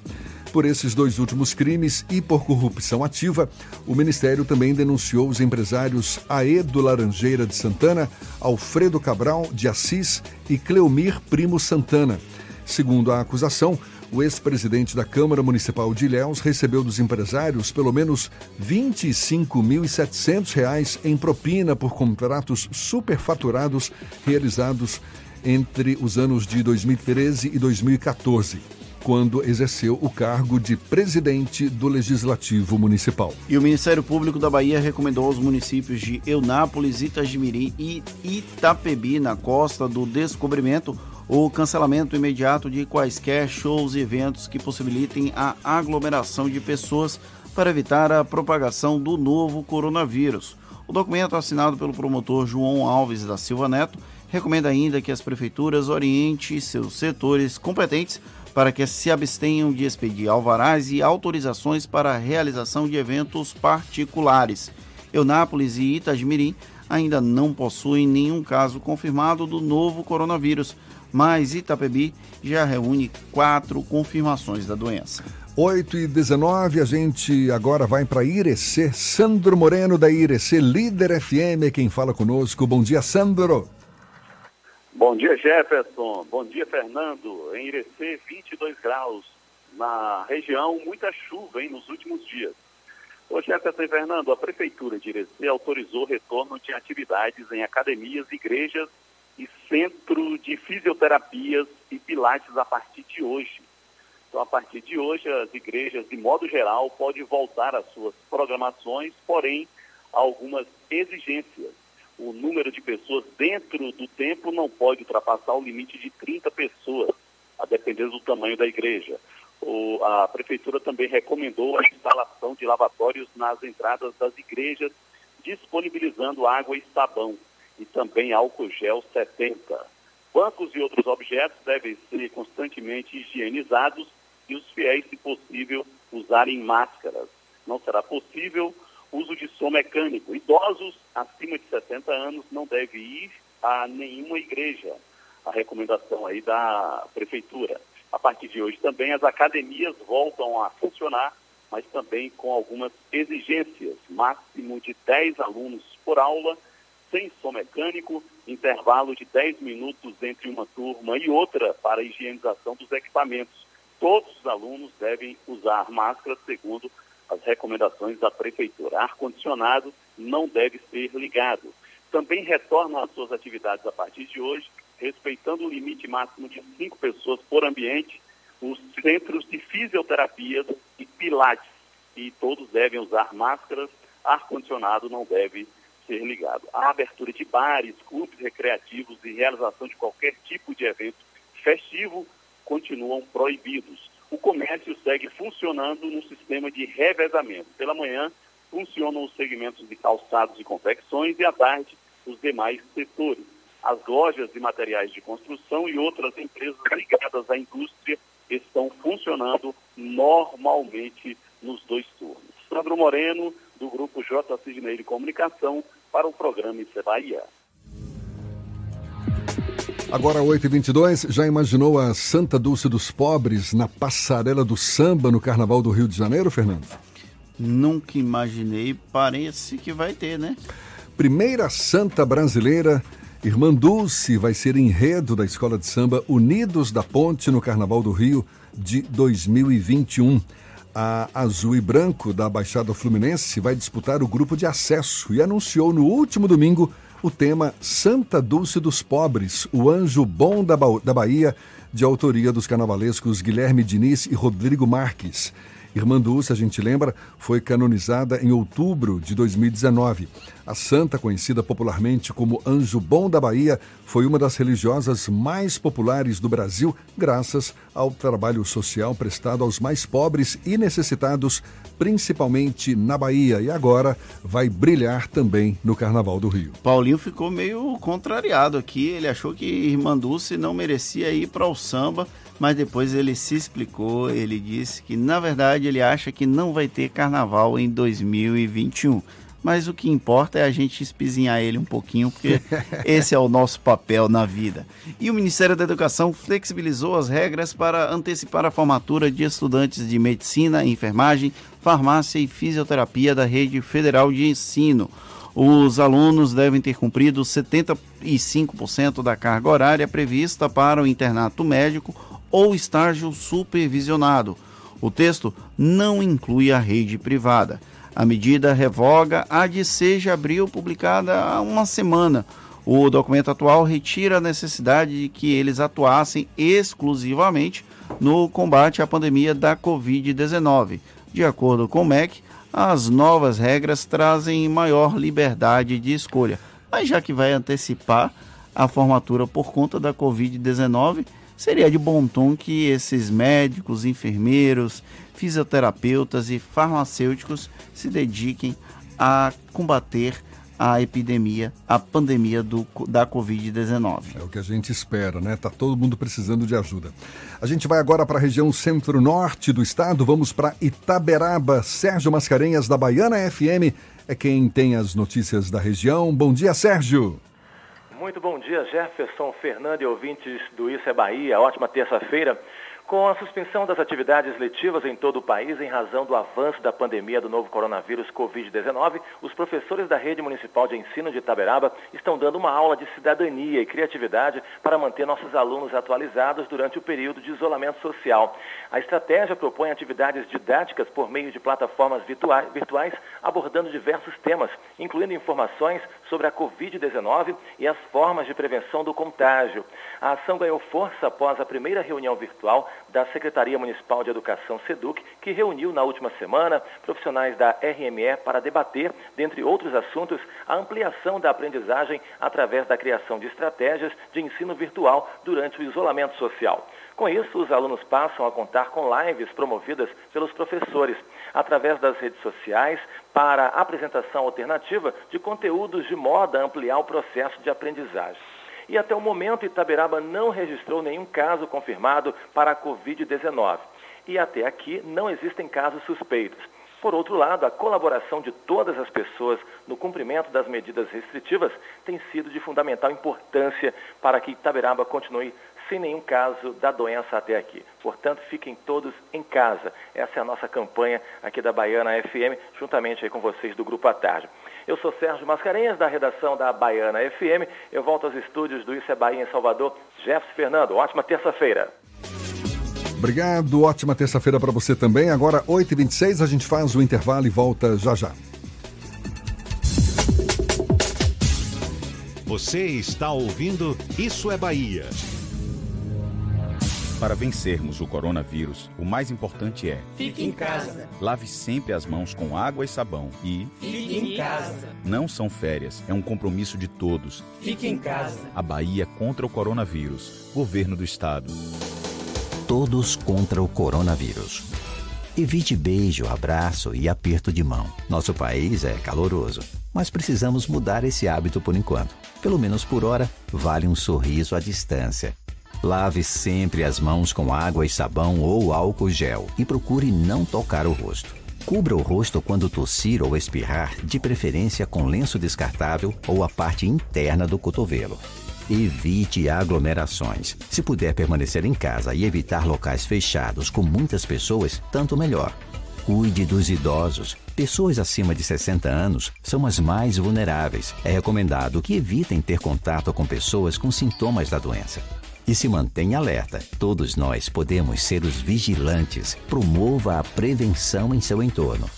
Por esses dois últimos crimes e por corrupção ativa, o Ministério também denunciou os empresários Aedo Laranjeira de Santana, Alfredo Cabral de Assis e Cleomir Primo Santana. Segundo a acusação, o ex-presidente da Câmara Municipal de Ilhéus recebeu dos empresários pelo menos R$ 25.700 em propina por contratos superfaturados realizados entre os anos de 2013 e 2014 quando exerceu o cargo de presidente do Legislativo Municipal. E o Ministério Público da Bahia recomendou aos municípios de Eunápolis, Itagimirim e Itapebi, na costa do Descobrimento, o cancelamento imediato de quaisquer shows e eventos que possibilitem a aglomeração de pessoas para evitar a propagação do novo coronavírus. O documento assinado pelo promotor João Alves da Silva Neto recomenda ainda que as prefeituras orientem seus setores competentes para que se abstenham de expedir alvarás e autorizações para a realização de eventos particulares. Eunápolis e Itagimirim ainda não possuem nenhum caso confirmado do novo coronavírus, mas Itapebi já reúne quatro confirmações da doença. 8 e 19, a gente agora vai para Irecê. Sandro Moreno da Irecê, líder FM, quem fala conosco. Bom dia, Sandro. Bom dia, Jefferson. Bom dia, Fernando. Em Irecê, 22 graus. na região, muita chuva hein, nos últimos dias. Ô Jefferson e Fernando, a Prefeitura de Irecê autorizou o retorno de atividades em academias, igrejas e centro de fisioterapias e pilates a partir de hoje. Então, a partir de hoje, as igrejas, de modo geral, podem voltar às suas programações, porém, algumas exigências. O número de pessoas dentro do templo não pode ultrapassar o limite de 30 pessoas, a depender do tamanho da igreja. O, a prefeitura também recomendou a instalação de lavatórios nas entradas das igrejas, disponibilizando água e sabão e também álcool gel 70. Bancos e outros objetos devem ser constantemente higienizados e os fiéis, se possível, usarem máscaras. Não será possível uso de som mecânico. Idosos acima de 60 anos não devem ir a nenhuma igreja. A recomendação aí da prefeitura. A partir de hoje também as academias voltam a funcionar, mas também com algumas exigências. Máximo de 10 alunos por aula, sem som mecânico, intervalo de 10 minutos entre uma turma e outra para a higienização dos equipamentos. Todos os alunos devem usar máscara segundo as recomendações da prefeitura. Ar-condicionado não deve ser ligado. Também retornam às suas atividades a partir de hoje respeitando o limite máximo de cinco pessoas por ambiente, os centros de fisioterapia e pilates. E todos devem usar máscaras, ar-condicionado não deve ser ligado. A abertura de bares, clubes recreativos e realização de qualquer tipo de evento festivo continuam proibidos. O comércio segue funcionando no sistema de revezamento. Pela manhã, funcionam os segmentos de calçados e confecções e à tarde, os demais setores as lojas de materiais de construção e outras empresas ligadas à indústria estão funcionando normalmente nos dois turnos. Sandro Moreno, do Grupo J. Sidney de Comunicação, para o programa Isso é Bahia. Agora 8h22, já imaginou a Santa Dulce dos Pobres na passarela do samba no Carnaval do Rio de Janeiro, Fernando? Nunca imaginei, parece que vai ter, né? Primeira santa brasileira Irmã Dulce vai ser enredo da Escola de Samba Unidos da Ponte no Carnaval do Rio de 2021. A Azul e Branco da Baixada Fluminense vai disputar o grupo de acesso e anunciou no último domingo o tema Santa Dulce dos Pobres, o anjo bom da, ba da Bahia, de autoria dos carnavalescos Guilherme Diniz e Rodrigo Marques. Irmã Dulce, a gente lembra, foi canonizada em outubro de 2019. A santa, conhecida popularmente como Anjo Bom da Bahia, foi uma das religiosas mais populares do Brasil, graças ao trabalho social prestado aos mais pobres e necessitados, principalmente na Bahia. E agora vai brilhar também no Carnaval do Rio. Paulinho ficou meio contrariado aqui. Ele achou que Irmã Dulce não merecia ir para o samba mas depois ele se explicou, ele disse que na verdade ele acha que não vai ter carnaval em 2021. Mas o que importa é a gente espizinhar ele um pouquinho, porque esse é o nosso papel na vida. E o Ministério da Educação flexibilizou as regras para antecipar a formatura de estudantes de medicina, enfermagem, farmácia e fisioterapia da rede federal de ensino. Os alunos devem ter cumprido 75% da carga horária prevista para o internato médico ou estágio supervisionado. O texto não inclui a rede privada. A medida revoga a de 6 de abril, publicada há uma semana. O documento atual retira a necessidade de que eles atuassem exclusivamente no combate à pandemia da Covid-19. De acordo com o MEC, as novas regras trazem maior liberdade de escolha. Mas já que vai antecipar a formatura por conta da Covid-19, seria de bom tom que esses médicos, enfermeiros, fisioterapeutas e farmacêuticos se dediquem a combater a epidemia, a pandemia do, da Covid-19. É o que a gente espera, né? Tá todo mundo precisando de ajuda. A gente vai agora para a região centro-norte do estado, vamos para Itaberaba. Sérgio Mascarenhas, da Baiana FM, é quem tem as notícias da região. Bom dia, Sérgio. Muito bom dia, Jefferson, Fernando e ouvintes do Isso é Bahia. Ótima terça-feira. Com a suspensão das atividades letivas em todo o país em razão do avanço da pandemia do novo coronavírus Covid-19, os professores da Rede Municipal de Ensino de Itaberaba estão dando uma aula de cidadania e criatividade para manter nossos alunos atualizados durante o período de isolamento social. A estratégia propõe atividades didáticas por meio de plataformas virtuais, abordando diversos temas, incluindo informações sobre a Covid-19 e as formas de prevenção do contágio. A ação ganhou força após a primeira reunião virtual da Secretaria Municipal de Educação SEDUC, que reuniu na última semana profissionais da RME para debater, dentre outros assuntos, a ampliação da aprendizagem através da criação de estratégias de ensino virtual durante o isolamento social. Com isso, os alunos passam a contar com lives promovidas pelos professores, através das redes sociais, para apresentação alternativa de conteúdos de modo a ampliar o processo de aprendizagem. E até o momento, Itaberaba não registrou nenhum caso confirmado para a Covid-19. E até aqui não existem casos suspeitos. Por outro lado, a colaboração de todas as pessoas no cumprimento das medidas restritivas tem sido de fundamental importância para que Itaberaba continue sem nenhum caso da doença até aqui. Portanto, fiquem todos em casa. Essa é a nossa campanha aqui da Baiana FM, juntamente com vocês do Grupo à Tarde. Eu sou Sérgio Mascarenhas, da redação da Baiana FM. Eu volto aos estúdios do Isso é Bahia em Salvador. Jefferson Fernando, ótima terça-feira. Obrigado, ótima terça-feira para você também. Agora, 8h26, a gente faz o intervalo e volta já já. Você está ouvindo Isso é Bahia. Para vencermos o coronavírus, o mais importante é: Fique em casa. Lave sempre as mãos com água e sabão e Fique em casa. Não são férias, é um compromisso de todos. Fique em casa. A Bahia contra o coronavírus. Governo do Estado. Todos contra o coronavírus. Evite beijo, abraço e aperto de mão. Nosso país é caloroso, mas precisamos mudar esse hábito por enquanto. Pelo menos por hora, vale um sorriso à distância. Lave sempre as mãos com água e sabão ou álcool gel e procure não tocar o rosto. Cubra o rosto quando tossir ou espirrar, de preferência com lenço descartável ou a parte interna do cotovelo. Evite aglomerações. Se puder permanecer em casa e evitar locais fechados com muitas pessoas, tanto melhor. Cuide dos idosos. Pessoas acima de 60 anos são as mais vulneráveis. É recomendado que evitem ter contato com pessoas com sintomas da doença e se mantenha alerta. Todos nós podemos ser os vigilantes. Promova a prevenção em seu entorno.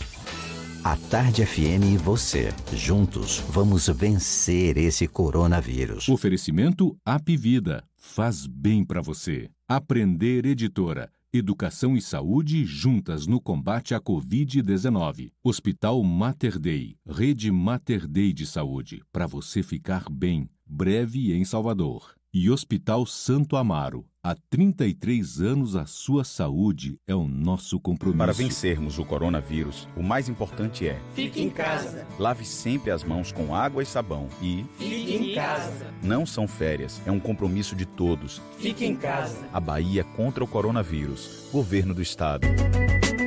A Tarde FM e você, juntos, vamos vencer esse coronavírus. Oferecimento Apivida. Faz bem para você. Aprender Editora. Educação e saúde juntas no combate à Covid-19. Hospital Mater Dei. Rede Mater Dei de Saúde. Para você ficar bem. Breve em Salvador e Hospital Santo Amaro. Há 33 anos a sua saúde é o nosso compromisso. Para vencermos o coronavírus, o mais importante é: Fique em casa. Lave sempre as mãos com água e sabão e Fique em casa. Não são férias, é um compromisso de todos. Fique em casa. A Bahia contra o coronavírus. Governo do Estado.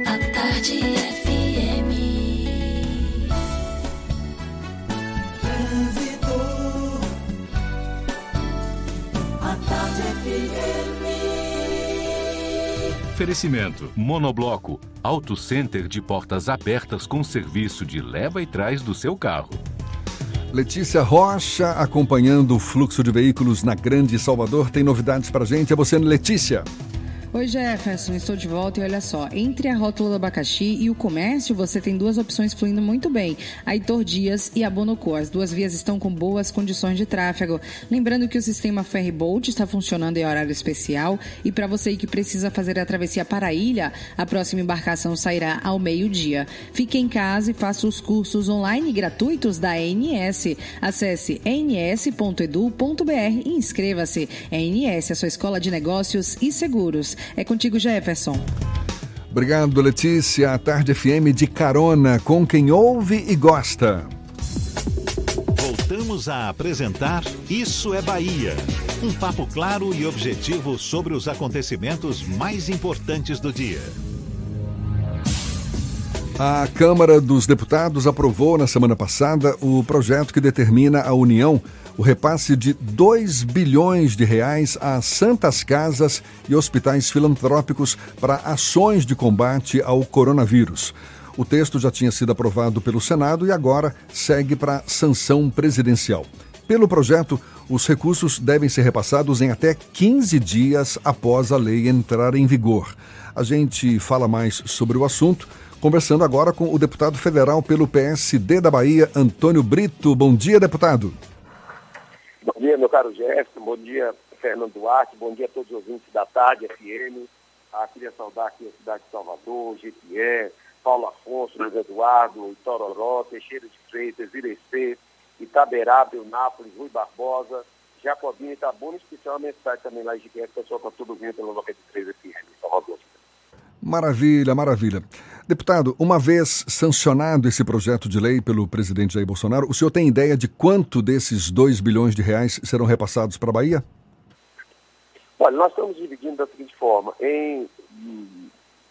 A tarde FM. Oferecimento: Monobloco, Auto Center de portas abertas com serviço de leva e trás do seu carro. Letícia Rocha, acompanhando o fluxo de veículos na Grande Salvador, tem novidades pra gente. É você, Letícia. Oi Jefferson, estou de volta e olha só, entre a rótula do abacaxi e o comércio você tem duas opções fluindo muito bem, a Heitor Dias e a Bonocô. As duas vias estão com boas condições de tráfego. Lembrando que o sistema Ferrybolt está funcionando em horário especial e para você que precisa fazer a travessia para a ilha, a próxima embarcação sairá ao meio-dia. Fique em casa e faça os cursos online gratuitos da ANS. Acesse ans.edu.br e inscreva-se. ANS, a sua escola de negócios e seguros. É contigo, Jefferson. Obrigado, Letícia. A Tarde FM de carona com quem ouve e gosta. Voltamos a apresentar Isso é Bahia. Um papo claro e objetivo sobre os acontecimentos mais importantes do dia. A Câmara dos Deputados aprovou na semana passada o projeto que determina a União o repasse de 2 bilhões de reais a santas casas e hospitais filantrópicos para ações de combate ao coronavírus. O texto já tinha sido aprovado pelo Senado e agora segue para sanção presidencial. Pelo projeto, os recursos devem ser repassados em até 15 dias após a lei entrar em vigor. A gente fala mais sobre o assunto conversando agora com o deputado federal pelo PSD da Bahia, Antônio Brito. Bom dia, deputado. Bom dia, meu caro Jefferson. Bom dia, Fernando Duarte. Bom dia a todos os ouvintes da Tarde FM. Ah, queria saudar aqui a cidade de Salvador, GTE, Paulo Afonso, Luiz Eduardo, Itororó, Teixeira de Freitas, Irecê, Itaberaba, Nápoles, Rui Barbosa, Jacobina, Itabuna, especialmente cidade também lá de Jiqué, que pessoal está tudo vindo pelo 93 FM, Salvador. Maravilha, maravilha. Deputado, uma vez sancionado esse projeto de lei pelo presidente Jair Bolsonaro, o senhor tem ideia de quanto desses 2 bilhões de reais serão repassados para a Bahia? Olha, nós estamos dividindo da seguinte forma. Em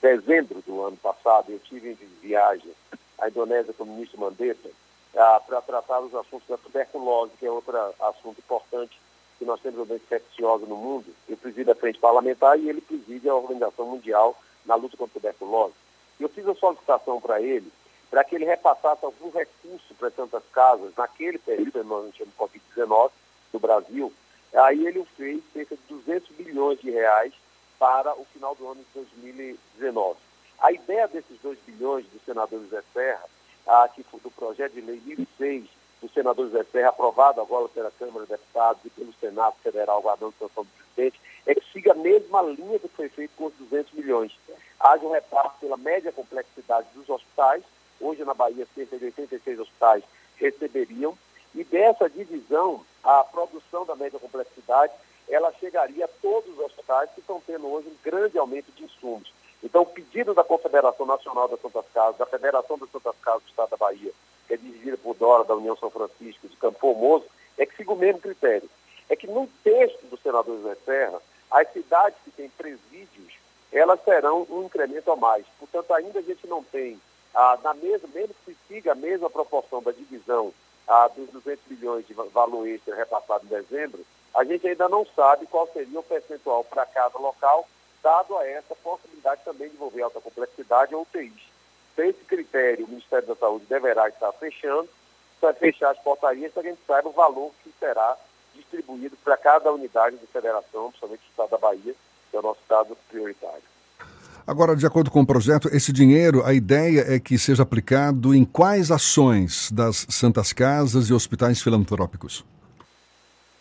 dezembro do ano passado, eu tive em viagem à Indonésia com o ministro Mandetta ah, para tratar os assuntos da tuberculose, que é outro assunto importante que nós temos uma doença infecciosa no mundo. Eu presido a frente parlamentar e ele preside a Organização Mundial na luta contra a tuberculose. Eu fiz a solicitação para ele para que ele repassasse algum recurso para tantas casas naquele período, nós tínhamos Covid-19 no Brasil. Aí ele fez cerca de 200 bilhões de reais para o final do ano de 2019. A ideia desses 2 bilhões do senador José Serra, ah, que do projeto de lei 1006 do senador José Serra, aprovado agora pela Câmara de Deputados e pelo Senado Federal, guardando sanção do presidente, é que siga a mesma linha que foi feito com os 200 milhões. Haja um repasse pela média complexidade dos hospitais, hoje na Bahia cerca de 86 hospitais receberiam, e dessa divisão, a produção da média complexidade, ela chegaria a todos os hospitais que estão tendo hoje um grande aumento de insumos. Então, o pedido da Confederação Nacional das Santas Casas, da Federação das Santas Casas do Estado da Bahia, que é dirigida por Dora, da União São Francisco, de Campo Formoso, é que siga o mesmo critério. É que no texto do senador José Serra, as cidades que têm presídios, elas terão um incremento a mais. Portanto, ainda a gente não tem, ah, na mesma, mesmo que se siga a mesma proporção da divisão ah, dos 200 milhões de valor extra repassado em dezembro, a gente ainda não sabe qual seria o percentual para cada local, dado a essa possibilidade também de envolver alta complexidade ou UTIs. Então, esse critério, o Ministério da Saúde deverá estar fechando, para fechar as portarias para que a gente saiba o valor que será distribuído para cada unidade de federação, principalmente o estado da Bahia, que é o nosso estado prioritário. Agora, de acordo com o projeto, esse dinheiro, a ideia é que seja aplicado em quais ações das Santas Casas e hospitais filantrópicos?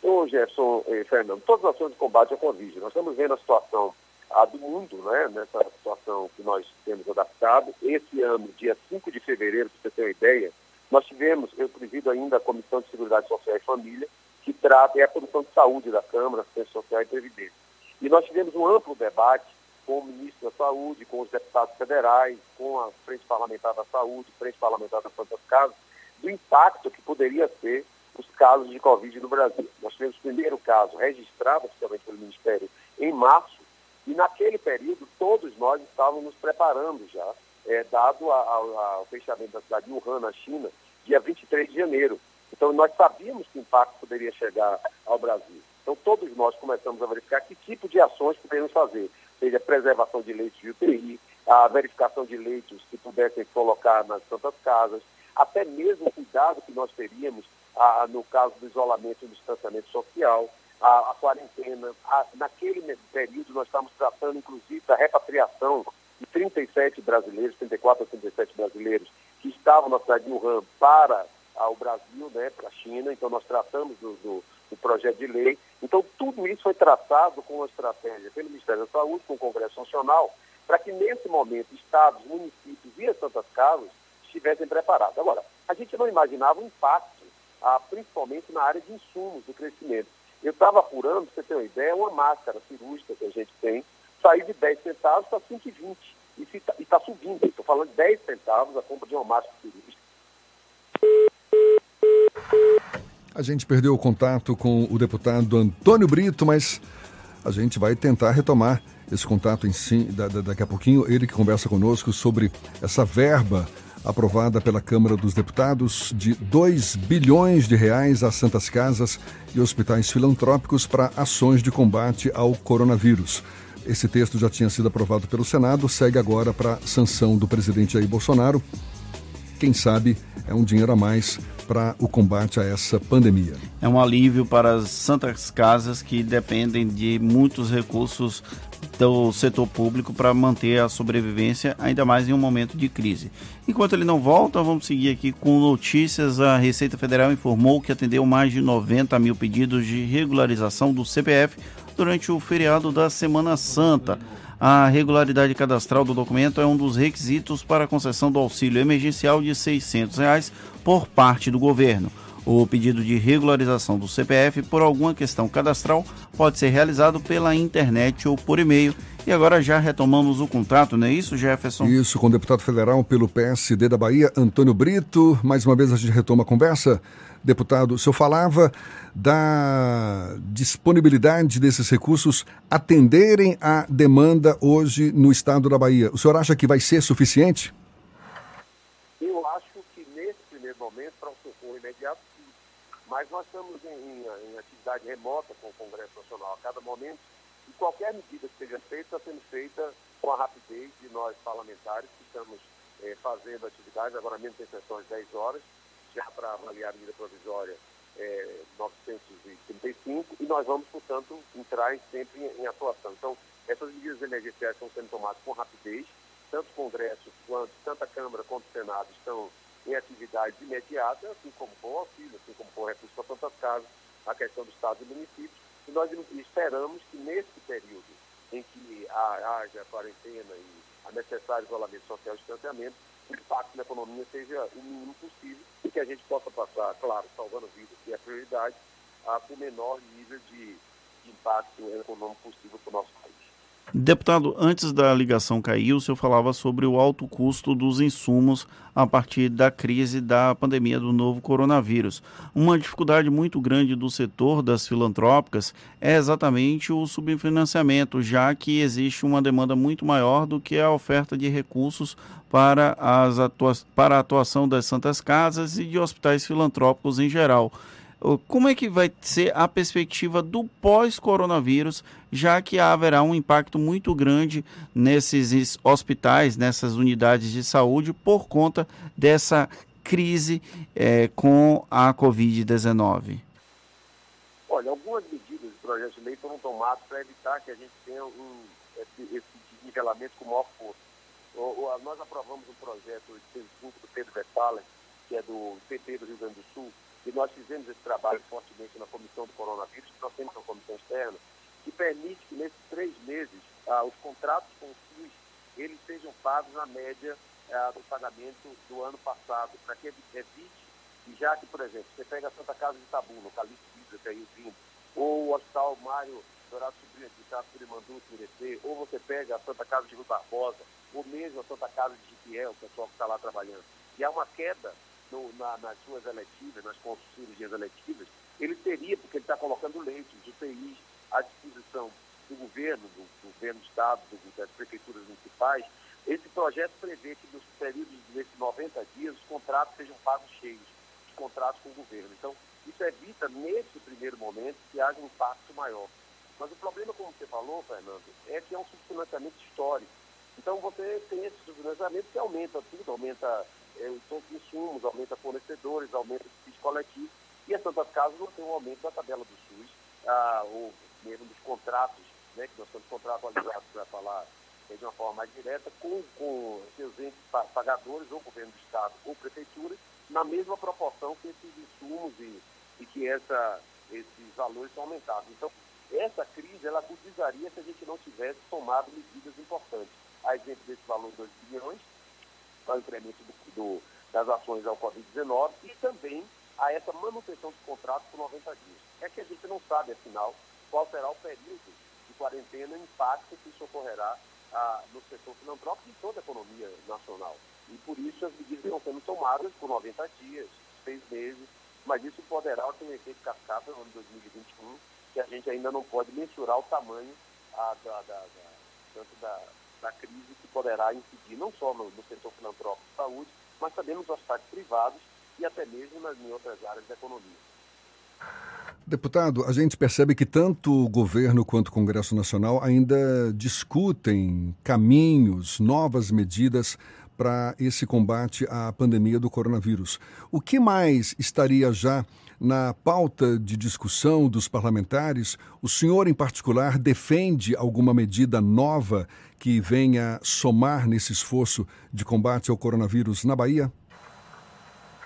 Ô, Gerson e Fernando, todas as ações de combate à Covid. Nós estamos vendo a situação a do mundo, né, nessa situação que nós temos adaptado. Esse ano, dia 5 de fevereiro, para você ter uma ideia, nós tivemos, eu presido ainda a Comissão de Seguridade Social e Família, que trata, é a Comissão de Saúde da Câmara, Assistência Social e Previdência. E nós tivemos um amplo debate com o ministro da Saúde, com os deputados federais, com a Frente Parlamentar da Saúde, Frente Parlamentar das Santas Casas, do impacto que poderia ser os casos de Covid no Brasil. Nós tivemos o primeiro caso registrado oficialmente pelo Ministério em março, e naquele período todos nós estávamos nos preparando já, é, dado ao fechamento da cidade de Wuhan, na China, dia 23 de janeiro. Então, nós sabíamos que o impacto poderia chegar ao Brasil. Então, todos nós começamos a verificar que tipo de ações poderíamos fazer, seja preservação de leitos de UTI, a verificação de leitos que pudessem colocar nas santas casas, até mesmo o cuidado que nós teríamos a, no caso do isolamento e do distanciamento social, a, a quarentena. A, naquele período, nós estamos tratando, inclusive, da repatriação de 37 brasileiros, 34 a 37 brasileiros, que estavam na cidade de Wuhan para ao Brasil, né, para a China, então nós tratamos do, do, do, projeto de lei. Então, tudo isso foi tratado com uma estratégia pelo Ministério da Saúde, com o Congresso Nacional, para que nesse momento estados, municípios e as Santas Casas estivessem preparados. Agora, a gente não imaginava o impacto, ah, principalmente na área de insumos do crescimento. Eu estava apurando, para você ter uma ideia, uma máscara cirúrgica que a gente tem, saiu de 10 centavos para 5,20 e está tá subindo. Estou falando de 10 centavos a compra de uma máscara cirúrgica. A gente perdeu o contato com o deputado Antônio Brito, mas a gente vai tentar retomar esse contato em si, da, da, daqui a pouquinho. Ele que conversa conosco sobre essa verba aprovada pela Câmara dos Deputados de 2 bilhões de reais às santas casas e hospitais filantrópicos para ações de combate ao coronavírus. Esse texto já tinha sido aprovado pelo Senado, segue agora para sanção do presidente Jair Bolsonaro. Quem sabe é um dinheiro a mais para o combate a essa pandemia. É um alívio para as santas casas que dependem de muitos recursos do setor público para manter a sobrevivência, ainda mais em um momento de crise. Enquanto ele não volta, vamos seguir aqui com notícias. A Receita Federal informou que atendeu mais de 90 mil pedidos de regularização do CPF durante o feriado da Semana Santa. A regularidade cadastral do documento é um dos requisitos para a concessão do auxílio emergencial de 600 reais por parte do governo. O pedido de regularização do CPF por alguma questão cadastral pode ser realizado pela internet ou por e-mail. E agora já retomamos o contrato, não é isso, Jefferson? Isso, com o deputado federal pelo PSD da Bahia, Antônio Brito. Mais uma vez a gente retoma a conversa. Deputado, o senhor falava da disponibilidade desses recursos atenderem à demanda hoje no estado da Bahia. O senhor acha que vai ser suficiente? Eu acho que nesse primeiro momento, para um socorro imediato, sim. Mas nós estamos em, em, em, atividade remota com o Congresso Nacional a cada momento e qualquer medida que seja feita está sendo feita com a rapidez de nós parlamentares que estamos eh, fazendo atividades, agora mesmo tem sessões 10 horas, já para avaliar a medida provisória é, 935, e nós vamos, portanto, entrar sempre em, em, atuação. Então, essas medidas emergenciais estão sendo tomadas com rapidez, tanto o Congresso, quanto, tanto a Câmara quanto o Senado estão em atividade imediata, assim como com o auxílio, assim como com o recurso para tantas casas, a questão do Estado e do município, e nós esperamos que nesse período em que haja quarentena e a necessário isolamento social e distanciamento, impacto na economia seja o mínimo possível e que a gente possa passar, claro, salvando vidas, que é a prioridade, a, o menor nível de impacto econômico possível para o nosso país. Deputado, antes da ligação cair, o senhor falava sobre o alto custo dos insumos a partir da crise da pandemia do novo coronavírus. Uma dificuldade muito grande do setor das filantrópicas é exatamente o subfinanciamento, já que existe uma demanda muito maior do que a oferta de recursos para, as atua para a atuação das santas casas e de hospitais filantrópicos em geral. Como é que vai ser a perspectiva do pós-coronavírus, já que haverá um impacto muito grande nesses hospitais, nessas unidades de saúde, por conta dessa crise é, com a Covid-19? Olha, algumas medidas do projeto de lei foram tomadas para evitar que a gente tenha um, esse, esse nivelamento com maior força. nós aprovamos um projeto de do Pedro Westphalen, que é do PT do Rio Grande do Sul, e nós fizemos esse trabalho fortemente na comissão do coronavírus, que nós temos uma comissão externa, que permite que nesses três meses ah, os contratos com o SUS eles sejam pagos na média ah, do pagamento do ano passado, para que evite, e já que, por exemplo, você pega a Santa Casa de Tabu, no Calixto Vidro, que é Rio Vindo, ou o Hospital Mário Dourado Sobrinho de Castro Curimandu, Turecê, ou você pega a Santa Casa de Rio Barbosa, ou mesmo a Santa Casa de Jiquiel, o pessoal que está lá trabalhando. E há uma queda no, na, nas suas eletivas, nas cirurgias eletivas, ele teria, porque ele está colocando leitos, UTIs à disposição do governo, do, do governo do Estado, do, das prefeituras municipais. Esse projeto prevê que nos períodos desses 90 dias os contratos sejam pagos cheios, os contratos com o governo. Então, isso evita, nesse primeiro momento, que haja um impacto maior. Mas o problema, como você falou, Fernando, é que é um subfinanciamento histórico. Então, você tem esse subfinanciamento que aumenta tudo, aumenta é, todos os insumos, aumenta fornecedores, aumenta o despese coletivo, e as Santas Casas não tem um aumento da tabela do SUS, ah, ou mesmo dos contratos, né, que nós estamos contratualizados para falar de uma forma mais direta, com, com seus entes pagadores, ou governo do Estado, ou prefeitura, na mesma proporção que esses insumos e, e que essa, esses valores são aumentados. Então, essa crise, ela agudizaria se a gente não tivesse tomado medidas importantes. A exemplo desse valor de 2 bilhões, para o incremento do, do, das ações ao Covid-19 e também a essa manutenção dos contratos por 90 dias. É que a gente não sabe, afinal, qual será o período de quarentena e o impacto que isso ocorrerá ah, no setor filantrópico e em toda a economia nacional. E por isso as medidas estão sendo tomadas por 90 dias, seis meses, mas isso poderá ter um efeito cascata no ano 2021, que a gente ainda não pode mensurar o tamanho ah, da, da, da, tanto da, da crise que poderá incidir não só no, no setor filantrópico de saúde, mas também nos hospitais privados e até mesmo nas, em outras áreas da economia. Deputado, a gente percebe que tanto o governo quanto o Congresso Nacional ainda discutem caminhos, novas medidas para esse combate à pandemia do coronavírus. O que mais estaria já na pauta de discussão dos parlamentares? O senhor, em particular, defende alguma medida nova que venha somar nesse esforço de combate ao coronavírus na Bahia?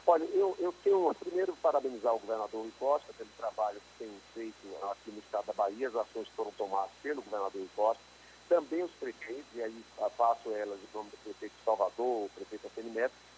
Olha, eu, eu tenho primeiro parabenizar o governador Rui Costa pelo trabalho que tem feito aqui no estado da Bahia, as ações que foram tomadas pelo governador Rui Costa, também os prefeitos, e aí faço elas em nome do prefeito de Salvador, o prefeito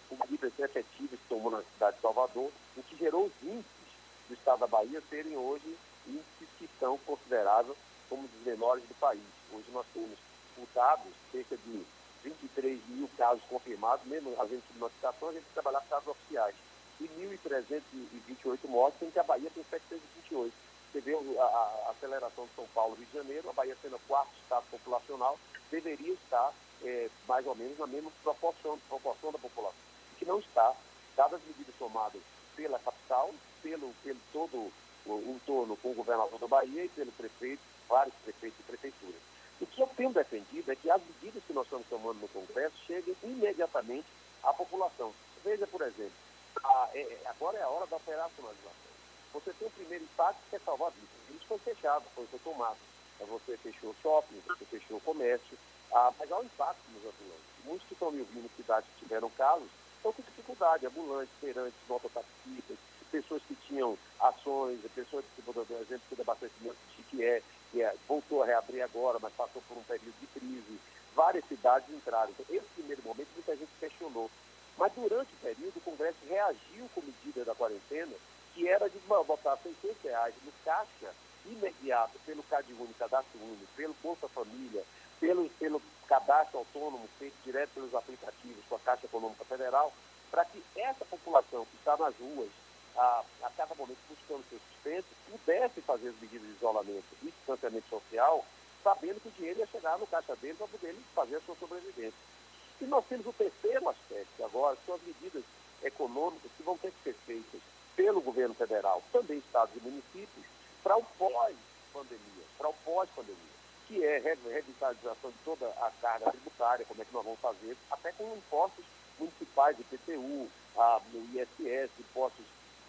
com medidas efetivas que tomou na cidade de Salvador, o que gerou os índices do estado da Bahia serem hoje índices que são considerados como dos menores do país. Hoje nós temos, por dados, cerca de 23 mil casos confirmados, mesmo havendo notificação, a gente trabalhar com casos oficiais. E 1.328 mortes, sendo que a Bahia tem 728. Você vê a, a, aceleração de São Paulo e Rio de Janeiro, a Bahia sendo o quarto estado populacional, deveria estar é, mais ou menos na mesma proporção, proporção da população. Que não está, dadas as medidas tomadas pela capital, pelo, pelo todo o entorno com o governador da Bahia e pelo prefeito, vários prefeitos e prefeituras. O que eu tenho defendido é que as medidas que nós estamos tomando no Congresso cheguem imediatamente à população. Veja, por exemplo, a, é, agora é a hora da operacionalização. Você tem o primeiro impacto que é salvar vidas. Isso foi fechado, foi, foi tomado. Você fechou o shopping, você fechou o comércio, ah, mas há um impacto nos ambulantes. Muitos que estão me ouvindo cidades que tiveram casos estão com dificuldade, ambulantes, feirantes, mototaxistas, pessoas que tinham ações, pessoas que, por exemplo, que abastecimento de Chiquié, que é, voltou a reabrir agora, mas passou por um período de crise. Várias cidades entraram. Então, esse primeiro momento, muita gente questionou. Mas durante o período, o Congresso reagiu com medida da quarentena, que era de botar 600 reais no caixa imediato pelo CadÚnico, Cadastro Único, pelo Bolsa Família, pelo, pelo cadastro autônomo feito direto pelos aplicativos com a Caixa Econômica Federal, para que essa população que está nas ruas, a, a cada momento buscando seu sustento, pudesse fazer as medidas de isolamento e distanciamento social, sabendo que o dinheiro ia chegar no caixa dele para poder fazer a sua sobrevivência. E nós temos o terceiro aspecto agora, que são as medidas econômicas que vão ter que ser feitas pelo governo federal, também estados e municípios, para o pós-pandemia, para o pós-pandemia, que é revitalização de toda a carga tributária, como é que nós vamos fazer, até com impostos municipais, IPTU, a, o ISS, impostos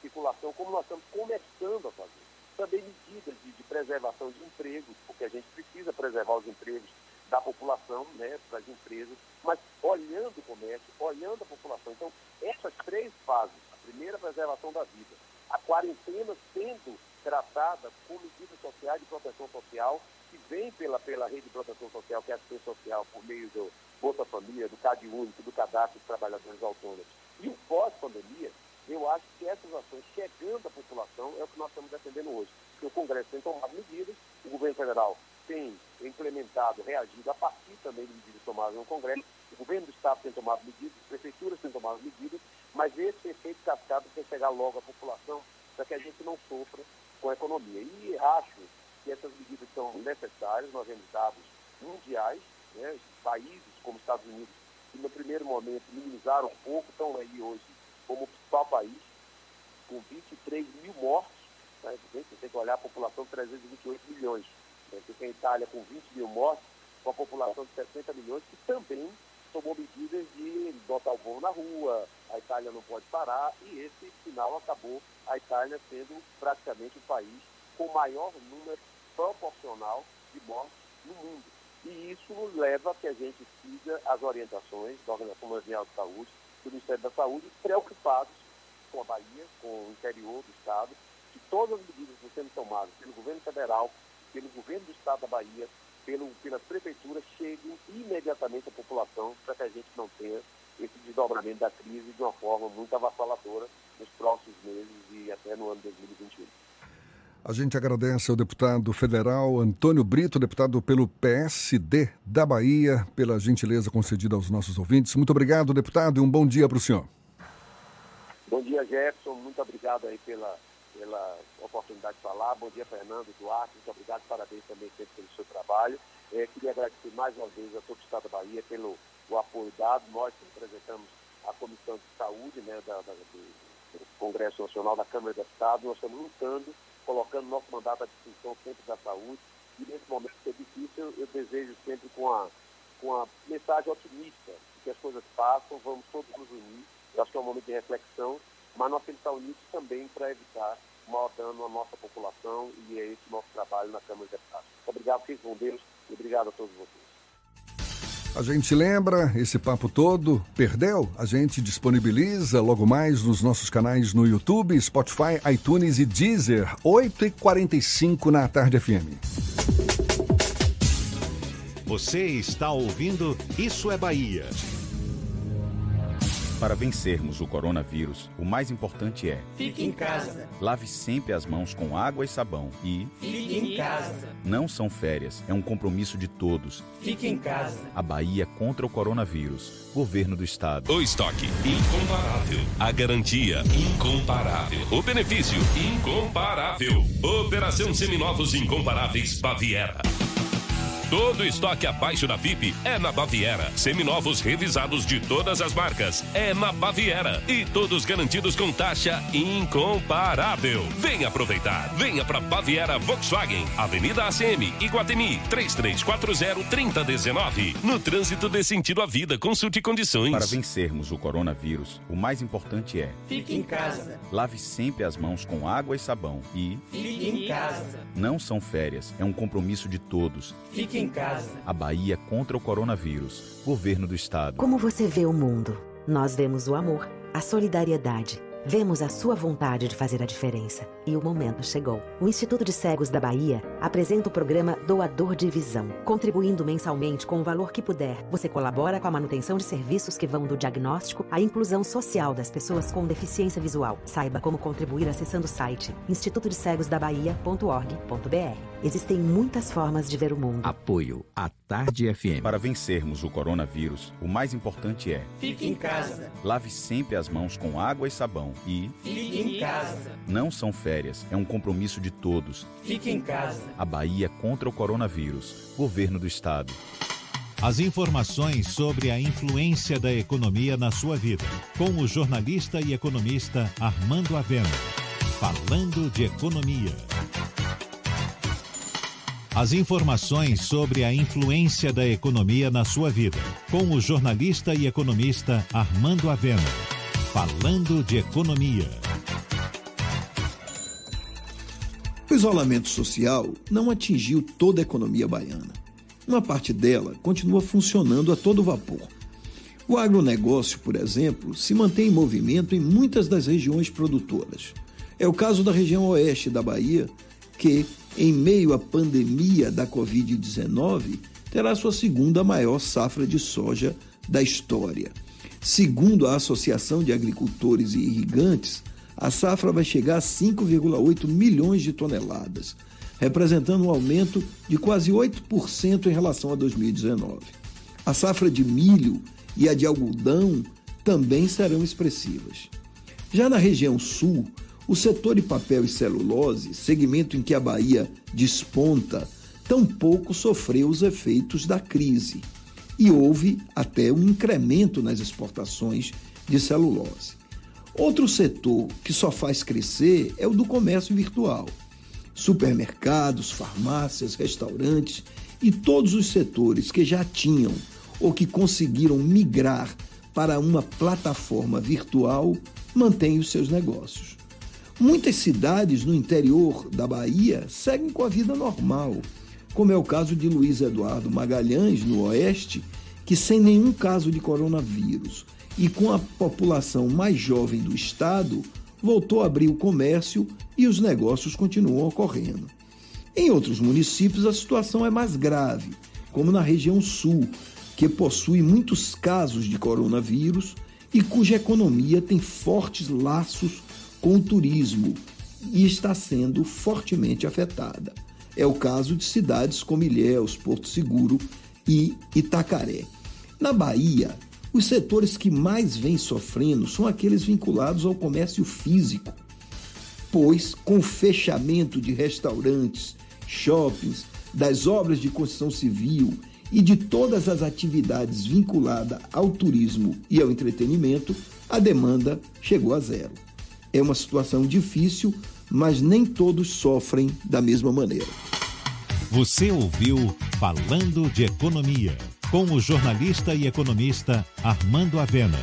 de circulação, como nós estamos começando a fazer. Também medidas de, de preservação de empregos, porque a gente precisa preservar os empregos da população, né, das empresas, mas olhando o comércio, olhando a população. Então, essas três fases, a primeira, a preservação da vida, a quarentena sendo tratada com medidas sociais de proteção social, que vem pela, pela rede de proteção social, que é a assistência social, por meio do Bolsa Família, do CAD Único, do Cadastro dos Trabalhadores Autônomos. E o pós-pandemia, eu acho que essas ações chegando à população é o que nós estamos defendendo hoje. Porque o Congresso tem tomado medidas, o governo federal tem implementado, reagido a partir também de medidas tomadas no Congresso, o governo do Estado tem tomado medidas, as prefeituras têm tomado medidas, mas esse efeito cascado tem que chegar logo à população para que a gente não sofra com a economia. E acho que essas medidas são necessárias, nós vemos dados mundiais, né, países como Estados Unidos, que no primeiro momento minimizaram um pouco, estão aí hoje como principal país, com 23 mil mortos, né, você tem que olhar a população de 328 milhões. Né, você tem a Itália com 20 mil mortos, com a população de 60 milhões, que também tomou medidas de botar o voo na rua, a Itália não pode parar, e esse final acabou a Itália sendo praticamente o país com maior número proporcional de mortes no mundo. E isso leva a que a gente siga as orientações da Organização Mundial de Saúde, do Ministério da Saúde, preocupados com a Bahia, com o interior do Estado, que todas as medidas que estão sendo tomadas pelo governo federal, pelo governo do Estado da Bahia, pelo, pelas prefeituras, cheguem imediatamente à população para que a gente não tenha esse desdobramento da crise de uma forma muito avassaladora nos próximos meses e até no ano 2021. A gente agradece ao deputado federal Antônio Brito, deputado pelo PSD da Bahia, pela gentileza concedida aos nossos ouvintes. Muito obrigado, deputado, e um bom dia para o senhor. Bom dia, Jefferson. Muito obrigado aí pela, pela oportunidade de falar. Bom dia, Fernando, Duarte. Muito obrigado. Parabéns também sempre pelo seu trabalho. É, queria agradecer mais uma vez a todo o Estado da Bahia pelo o apoio dado. Nós que representamos a Comissão de Saúde né, da, da, do, Congresso Nacional da Câmara de Deputados, nós estamos lutando, colocando nosso mandato à disposição sempre da saúde. E nesse momento que é difícil, eu desejo sempre com a, com a mensagem otimista que as coisas passam, vamos todos nos unir. Eu acho que é um momento de reflexão, mas nós temos que estar unidos também para evitar o maior dano à nossa população e é esse o nosso trabalho na Câmara de Deputados. Obrigado, fiquem com Deus e obrigado a todos vocês. A gente lembra esse papo todo, perdeu? A gente disponibiliza logo mais nos nossos canais no YouTube, Spotify, iTunes e Deezer, 8h45 na Tarde FM. Você está ouvindo Isso é Bahia. Para vencermos o coronavírus, o mais importante é: Fique em casa. lave sempre as mãos com água e sabão e Fique em casa. não são férias, é um compromisso de todos. Fique em casa. A Bahia contra o coronavírus. Governo do Estado. O estoque incomparável. A garantia incomparável. O benefício incomparável. Operação Seminovos Incomparáveis Baviera. Todo estoque abaixo da FIP é na Baviera. Seminovos revisados de todas as marcas é na Baviera. E todos garantidos com taxa incomparável. Venha aproveitar. Venha para Baviera Volkswagen, Avenida ACM, Iguatemi, 3340-3019. No trânsito dê sentido à vida, consulte condições. Para vencermos o coronavírus, o mais importante é: Fique em casa. lave sempre as mãos com água e sabão e Fique em casa. não são férias, é um compromisso de todos. Fique em casa. A Bahia contra o coronavírus. Governo do Estado. Como você vê o mundo? Nós vemos o amor, a solidariedade. Vemos a sua vontade de fazer a diferença. E o momento chegou. O Instituto de Cegos da Bahia apresenta o programa Doador de Visão. Contribuindo mensalmente com o valor que puder, você colabora com a manutenção de serviços que vão do diagnóstico à inclusão social das pessoas com deficiência visual. Saiba como contribuir acessando o site institutodecegosdabahia.org.br. Existem muitas formas de ver o mundo. Apoio à Tarde FM. Para vencermos o coronavírus, o mais importante é: Fique em casa. lave sempre as mãos com água e sabão e Fique em casa. não são férias, é um compromisso de todos. Fique em casa. A Bahia contra o coronavírus. Governo do Estado. As informações sobre a influência da economia na sua vida, com o jornalista e economista Armando Avena. Falando de economia. As informações sobre a influência da economia na sua vida, com o jornalista e economista Armando Avena. Falando de economia. O isolamento social não atingiu toda a economia baiana. Uma parte dela continua funcionando a todo vapor. O agronegócio, por exemplo, se mantém em movimento em muitas das regiões produtoras. É o caso da região oeste da Bahia, que, em meio à pandemia da Covid-19, terá sua segunda maior safra de soja da história. Segundo a Associação de Agricultores e Irrigantes, a safra vai chegar a 5,8 milhões de toneladas, representando um aumento de quase 8% em relação a 2019. A safra de milho e a de algodão também serão expressivas. Já na região sul, o setor de papel e celulose, segmento em que a Bahia desponta, tampouco sofreu os efeitos da crise e houve até um incremento nas exportações de celulose. Outro setor que só faz crescer é o do comércio virtual. Supermercados, farmácias, restaurantes e todos os setores que já tinham ou que conseguiram migrar para uma plataforma virtual mantêm os seus negócios. Muitas cidades no interior da Bahia seguem com a vida normal, como é o caso de Luiz Eduardo Magalhães, no Oeste, que sem nenhum caso de coronavírus e com a população mais jovem do estado, voltou a abrir o comércio e os negócios continuam ocorrendo. Em outros municípios, a situação é mais grave, como na região sul, que possui muitos casos de coronavírus e cuja economia tem fortes laços com o turismo e está sendo fortemente afetada. É o caso de cidades como Ilhéus, Porto Seguro e Itacaré. Na Bahia, os setores que mais vêm sofrendo são aqueles vinculados ao comércio físico, pois, com o fechamento de restaurantes, shoppings, das obras de construção civil e de todas as atividades vinculadas ao turismo e ao entretenimento, a demanda chegou a zero. É uma situação difícil, mas nem todos sofrem da mesma maneira. Você ouviu Falando de Economia, com o jornalista e economista Armando Avena.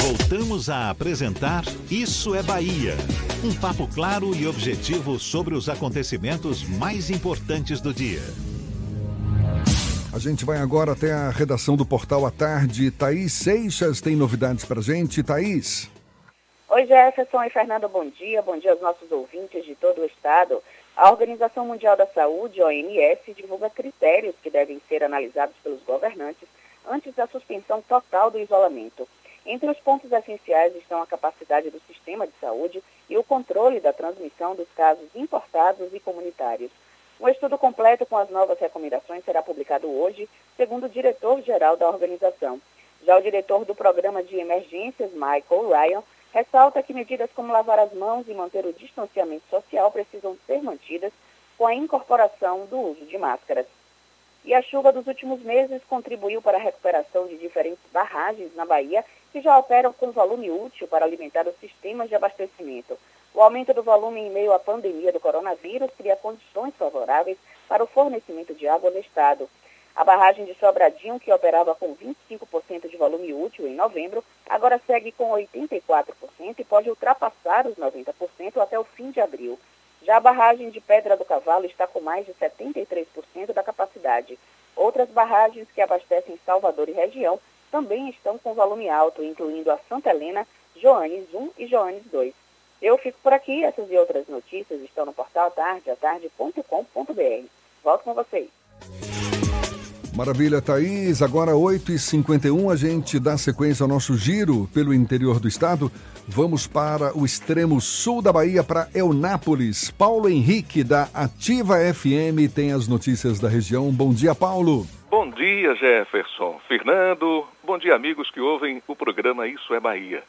Voltamos a apresentar Isso é Bahia. Um papo claro e objetivo sobre os acontecimentos mais importantes do dia. A gente vai agora até a redação do Portal à Tarde. Thaís Seixas tem novidades pra gente. Thaís. Oi, Jefferson e Fernando, bom dia. Bom dia aos nossos ouvintes de todo o estado. A Organização Mundial da Saúde, OMS, divulga critérios que devem ser analisados pelos governantes antes da suspensão total do isolamento. Entre os pontos essenciais estão a capacidade do sistema de saúde e o controle da transmissão dos casos importados e comunitários. Um estudo completo com as novas recomendações será publicado hoje, segundo o diretor-geral da organização. Já o diretor do Programa de Emergências, Michael Ryan, ressalta que medidas como lavar as mãos e manter o distanciamento social precisam ser mantidas com a incorporação do uso de máscaras. E a chuva dos últimos meses contribuiu para a recuperação de diferentes barragens na Bahia que já operam com volume útil para alimentar os sistemas de abastecimento. O aumento do volume em meio à pandemia do coronavírus cria condições favoráveis para o fornecimento de água no estado. A barragem de Sobradinho, que operava com 25% de volume útil em novembro, agora segue com 84% e pode ultrapassar os 90% até o fim de abril. Já a barragem de Pedra do Cavalo está com mais de 73% da capacidade. Outras barragens que abastecem Salvador e região também estão com volume alto, incluindo a Santa Helena, Joanes 1 e Joanes 2. Eu fico por aqui, essas e outras notícias estão no portal tardeatarde.com.br. Volto com vocês. Maravilha, Thaís. Agora 8h51, a gente dá sequência ao nosso giro pelo interior do estado. Vamos para o extremo sul da Bahia, para Eunápolis. Paulo Henrique, da Ativa FM, tem as notícias da região. Bom dia, Paulo. Bom dia, Jefferson. Fernando, bom dia, amigos que ouvem o programa Isso é Bahia.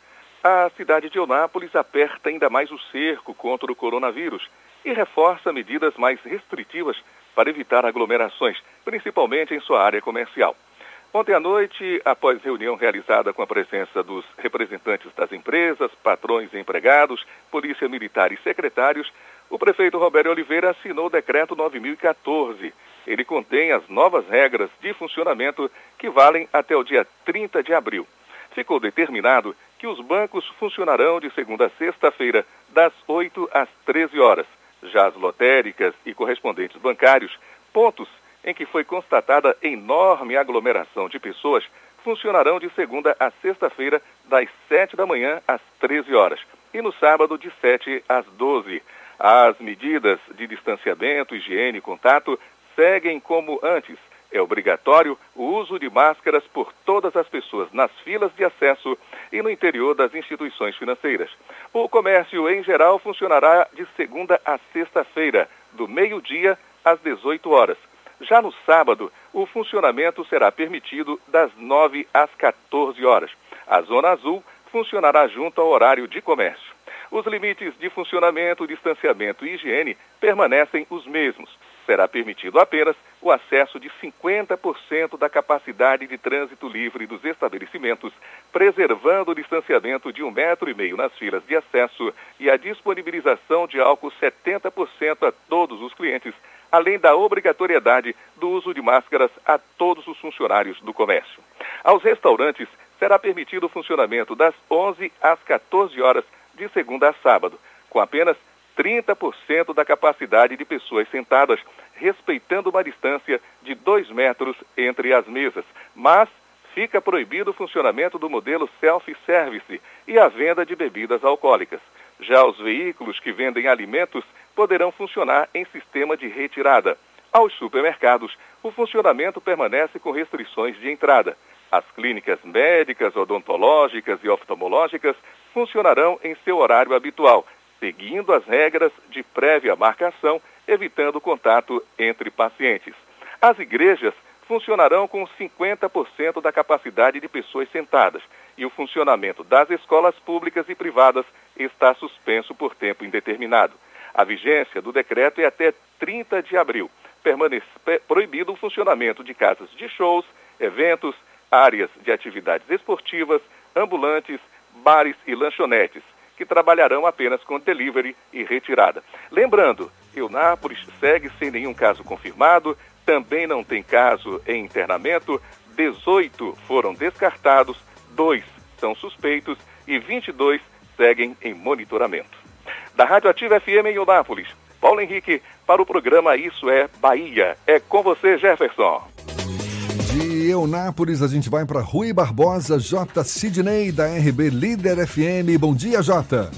A cidade de Eunápolis aperta ainda mais o cerco contra o coronavírus e reforça medidas mais restritivas para evitar aglomerações, principalmente em sua área comercial. Ontem à noite, após reunião realizada com a presença dos representantes das empresas, patrões e empregados, polícia militar e secretários, o prefeito Roberto Oliveira assinou o decreto 9014. Ele contém as novas regras de funcionamento que valem até o dia 30 de abril. Ficou determinado que os bancos funcionarão de segunda a sexta-feira, das 8 às 13 horas. Já as lotéricas e correspondentes bancários, pontos em que foi constatada enorme aglomeração de pessoas, funcionarão de segunda a sexta-feira, das 7 da manhã às 13 horas, e no sábado, de 7 às 12. As medidas de distanciamento, higiene e contato seguem como antes. É obrigatório o uso de máscaras por todas as pessoas nas filas de acesso e no interior das instituições financeiras. O comércio, em geral, funcionará de segunda a sexta-feira, do meio-dia às 18 horas. Já no sábado, o funcionamento será permitido das 9 às 14 horas. A Zona Azul funcionará junto ao horário de comércio. Os limites de funcionamento, distanciamento e higiene permanecem os mesmos será permitido apenas o acesso de 50% da capacidade de trânsito livre dos estabelecimentos, preservando o distanciamento de um metro e meio nas filas de acesso e a disponibilização de álcool 70% a todos os clientes, além da obrigatoriedade do uso de máscaras a todos os funcionários do comércio. Aos restaurantes será permitido o funcionamento das 11 às 14 horas de segunda a sábado, com apenas 30% da capacidade de pessoas sentadas, respeitando uma distância de 2 metros entre as mesas. Mas fica proibido o funcionamento do modelo self-service e a venda de bebidas alcoólicas. Já os veículos que vendem alimentos poderão funcionar em sistema de retirada. Aos supermercados, o funcionamento permanece com restrições de entrada. As clínicas médicas, odontológicas e oftalmológicas funcionarão em seu horário habitual, seguindo as regras de prévia marcação, evitando contato entre pacientes. As igrejas funcionarão com 50% da capacidade de pessoas sentadas e o funcionamento das escolas públicas e privadas está suspenso por tempo indeterminado. A vigência do decreto é até 30 de abril. permanecer proibido o funcionamento de casas de shows, eventos, áreas de atividades esportivas, ambulantes, bares e lanchonetes, que trabalharão apenas com delivery e retirada. Lembrando, Eunápolis segue sem nenhum caso confirmado, também não tem caso em internamento, 18 foram descartados, dois são suspeitos e 22 seguem em monitoramento. Da Rádio Ativa FM em Eunápolis, Paulo Henrique, para o programa Isso é Bahia. É com você, Jefferson. Eunápolis, a gente vai para Rui Barbosa, J. Sidney, da RB Líder FM. Bom dia, J.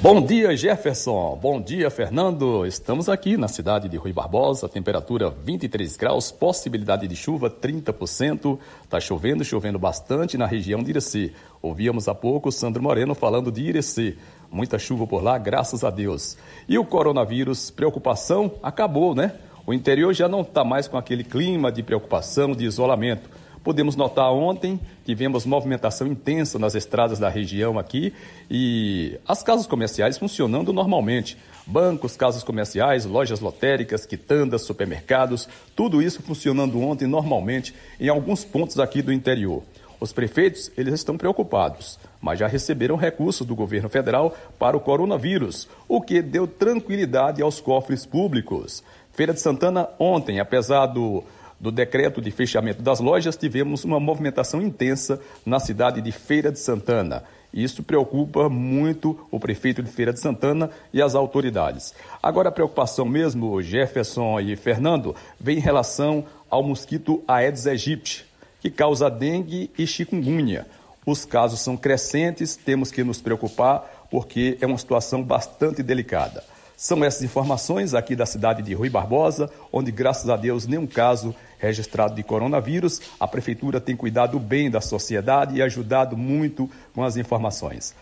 Bom dia, Jefferson. Bom dia, Fernando. Estamos aqui na cidade de Rui Barbosa, temperatura 23 graus, possibilidade de chuva 30%. Está chovendo, chovendo bastante na região de Irecê. Ouvíamos há pouco Sandro Moreno falando de Irecê. Muita chuva por lá, graças a Deus. E o coronavírus, preocupação, acabou, né? O interior já não está mais com aquele clima de preocupação, de isolamento. Podemos notar ontem, tivemos movimentação intensa nas estradas da região aqui e as casas comerciais funcionando normalmente. Bancos, casas comerciais, lojas lotéricas, quitandas, supermercados, tudo isso funcionando ontem normalmente em alguns pontos aqui do interior. Os prefeitos, eles estão preocupados, mas já receberam recursos do governo federal para o coronavírus, o que deu tranquilidade aos cofres públicos. Feira de Santana ontem, apesar do do decreto de fechamento das lojas, tivemos uma movimentação intensa na cidade de Feira de Santana. Isso preocupa muito o prefeito de Feira de Santana e as autoridades. Agora, a preocupação mesmo, Jefferson e Fernando, vem em relação ao mosquito Aedes aegypti, que causa dengue e chikungunya. Os casos são crescentes, temos que nos preocupar porque é uma situação bastante delicada. São essas informações aqui da cidade de Rui Barbosa, onde, graças a Deus, nenhum caso registrado de coronavírus. A prefeitura tem cuidado bem da sociedade e ajudado muito com as informações.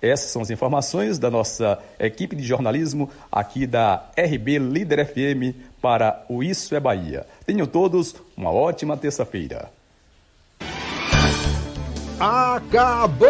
Essas são as informações da nossa equipe de jornalismo aqui da RB Líder FM para o Isso é Bahia. Tenham todos uma ótima terça-feira. Acabou,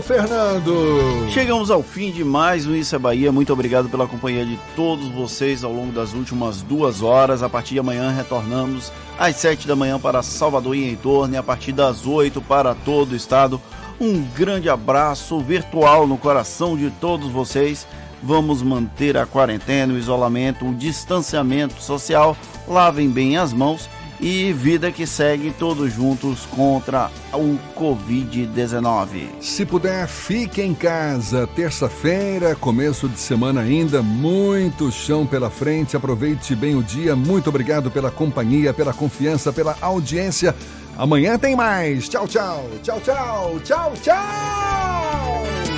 Fernando! Chegamos ao fim de mais um Isso é Bahia. Muito obrigado pela companhia de todos vocês ao longo das últimas duas horas. A partir de amanhã retornamos às sete da manhã para Salvador e em torno e a partir das oito para todo o estado. Um grande abraço virtual no coração de todos vocês. Vamos manter a quarentena, o isolamento, o distanciamento social. Lavem bem as mãos e vida que segue todos juntos contra o Covid-19. Se puder, fique em casa. Terça-feira, começo de semana ainda, muito chão pela frente. Aproveite bem o dia. Muito obrigado pela companhia, pela confiança, pela audiência. Amanhã tem mais. Tchau, tchau. Tchau, tchau. Tchau, tchau.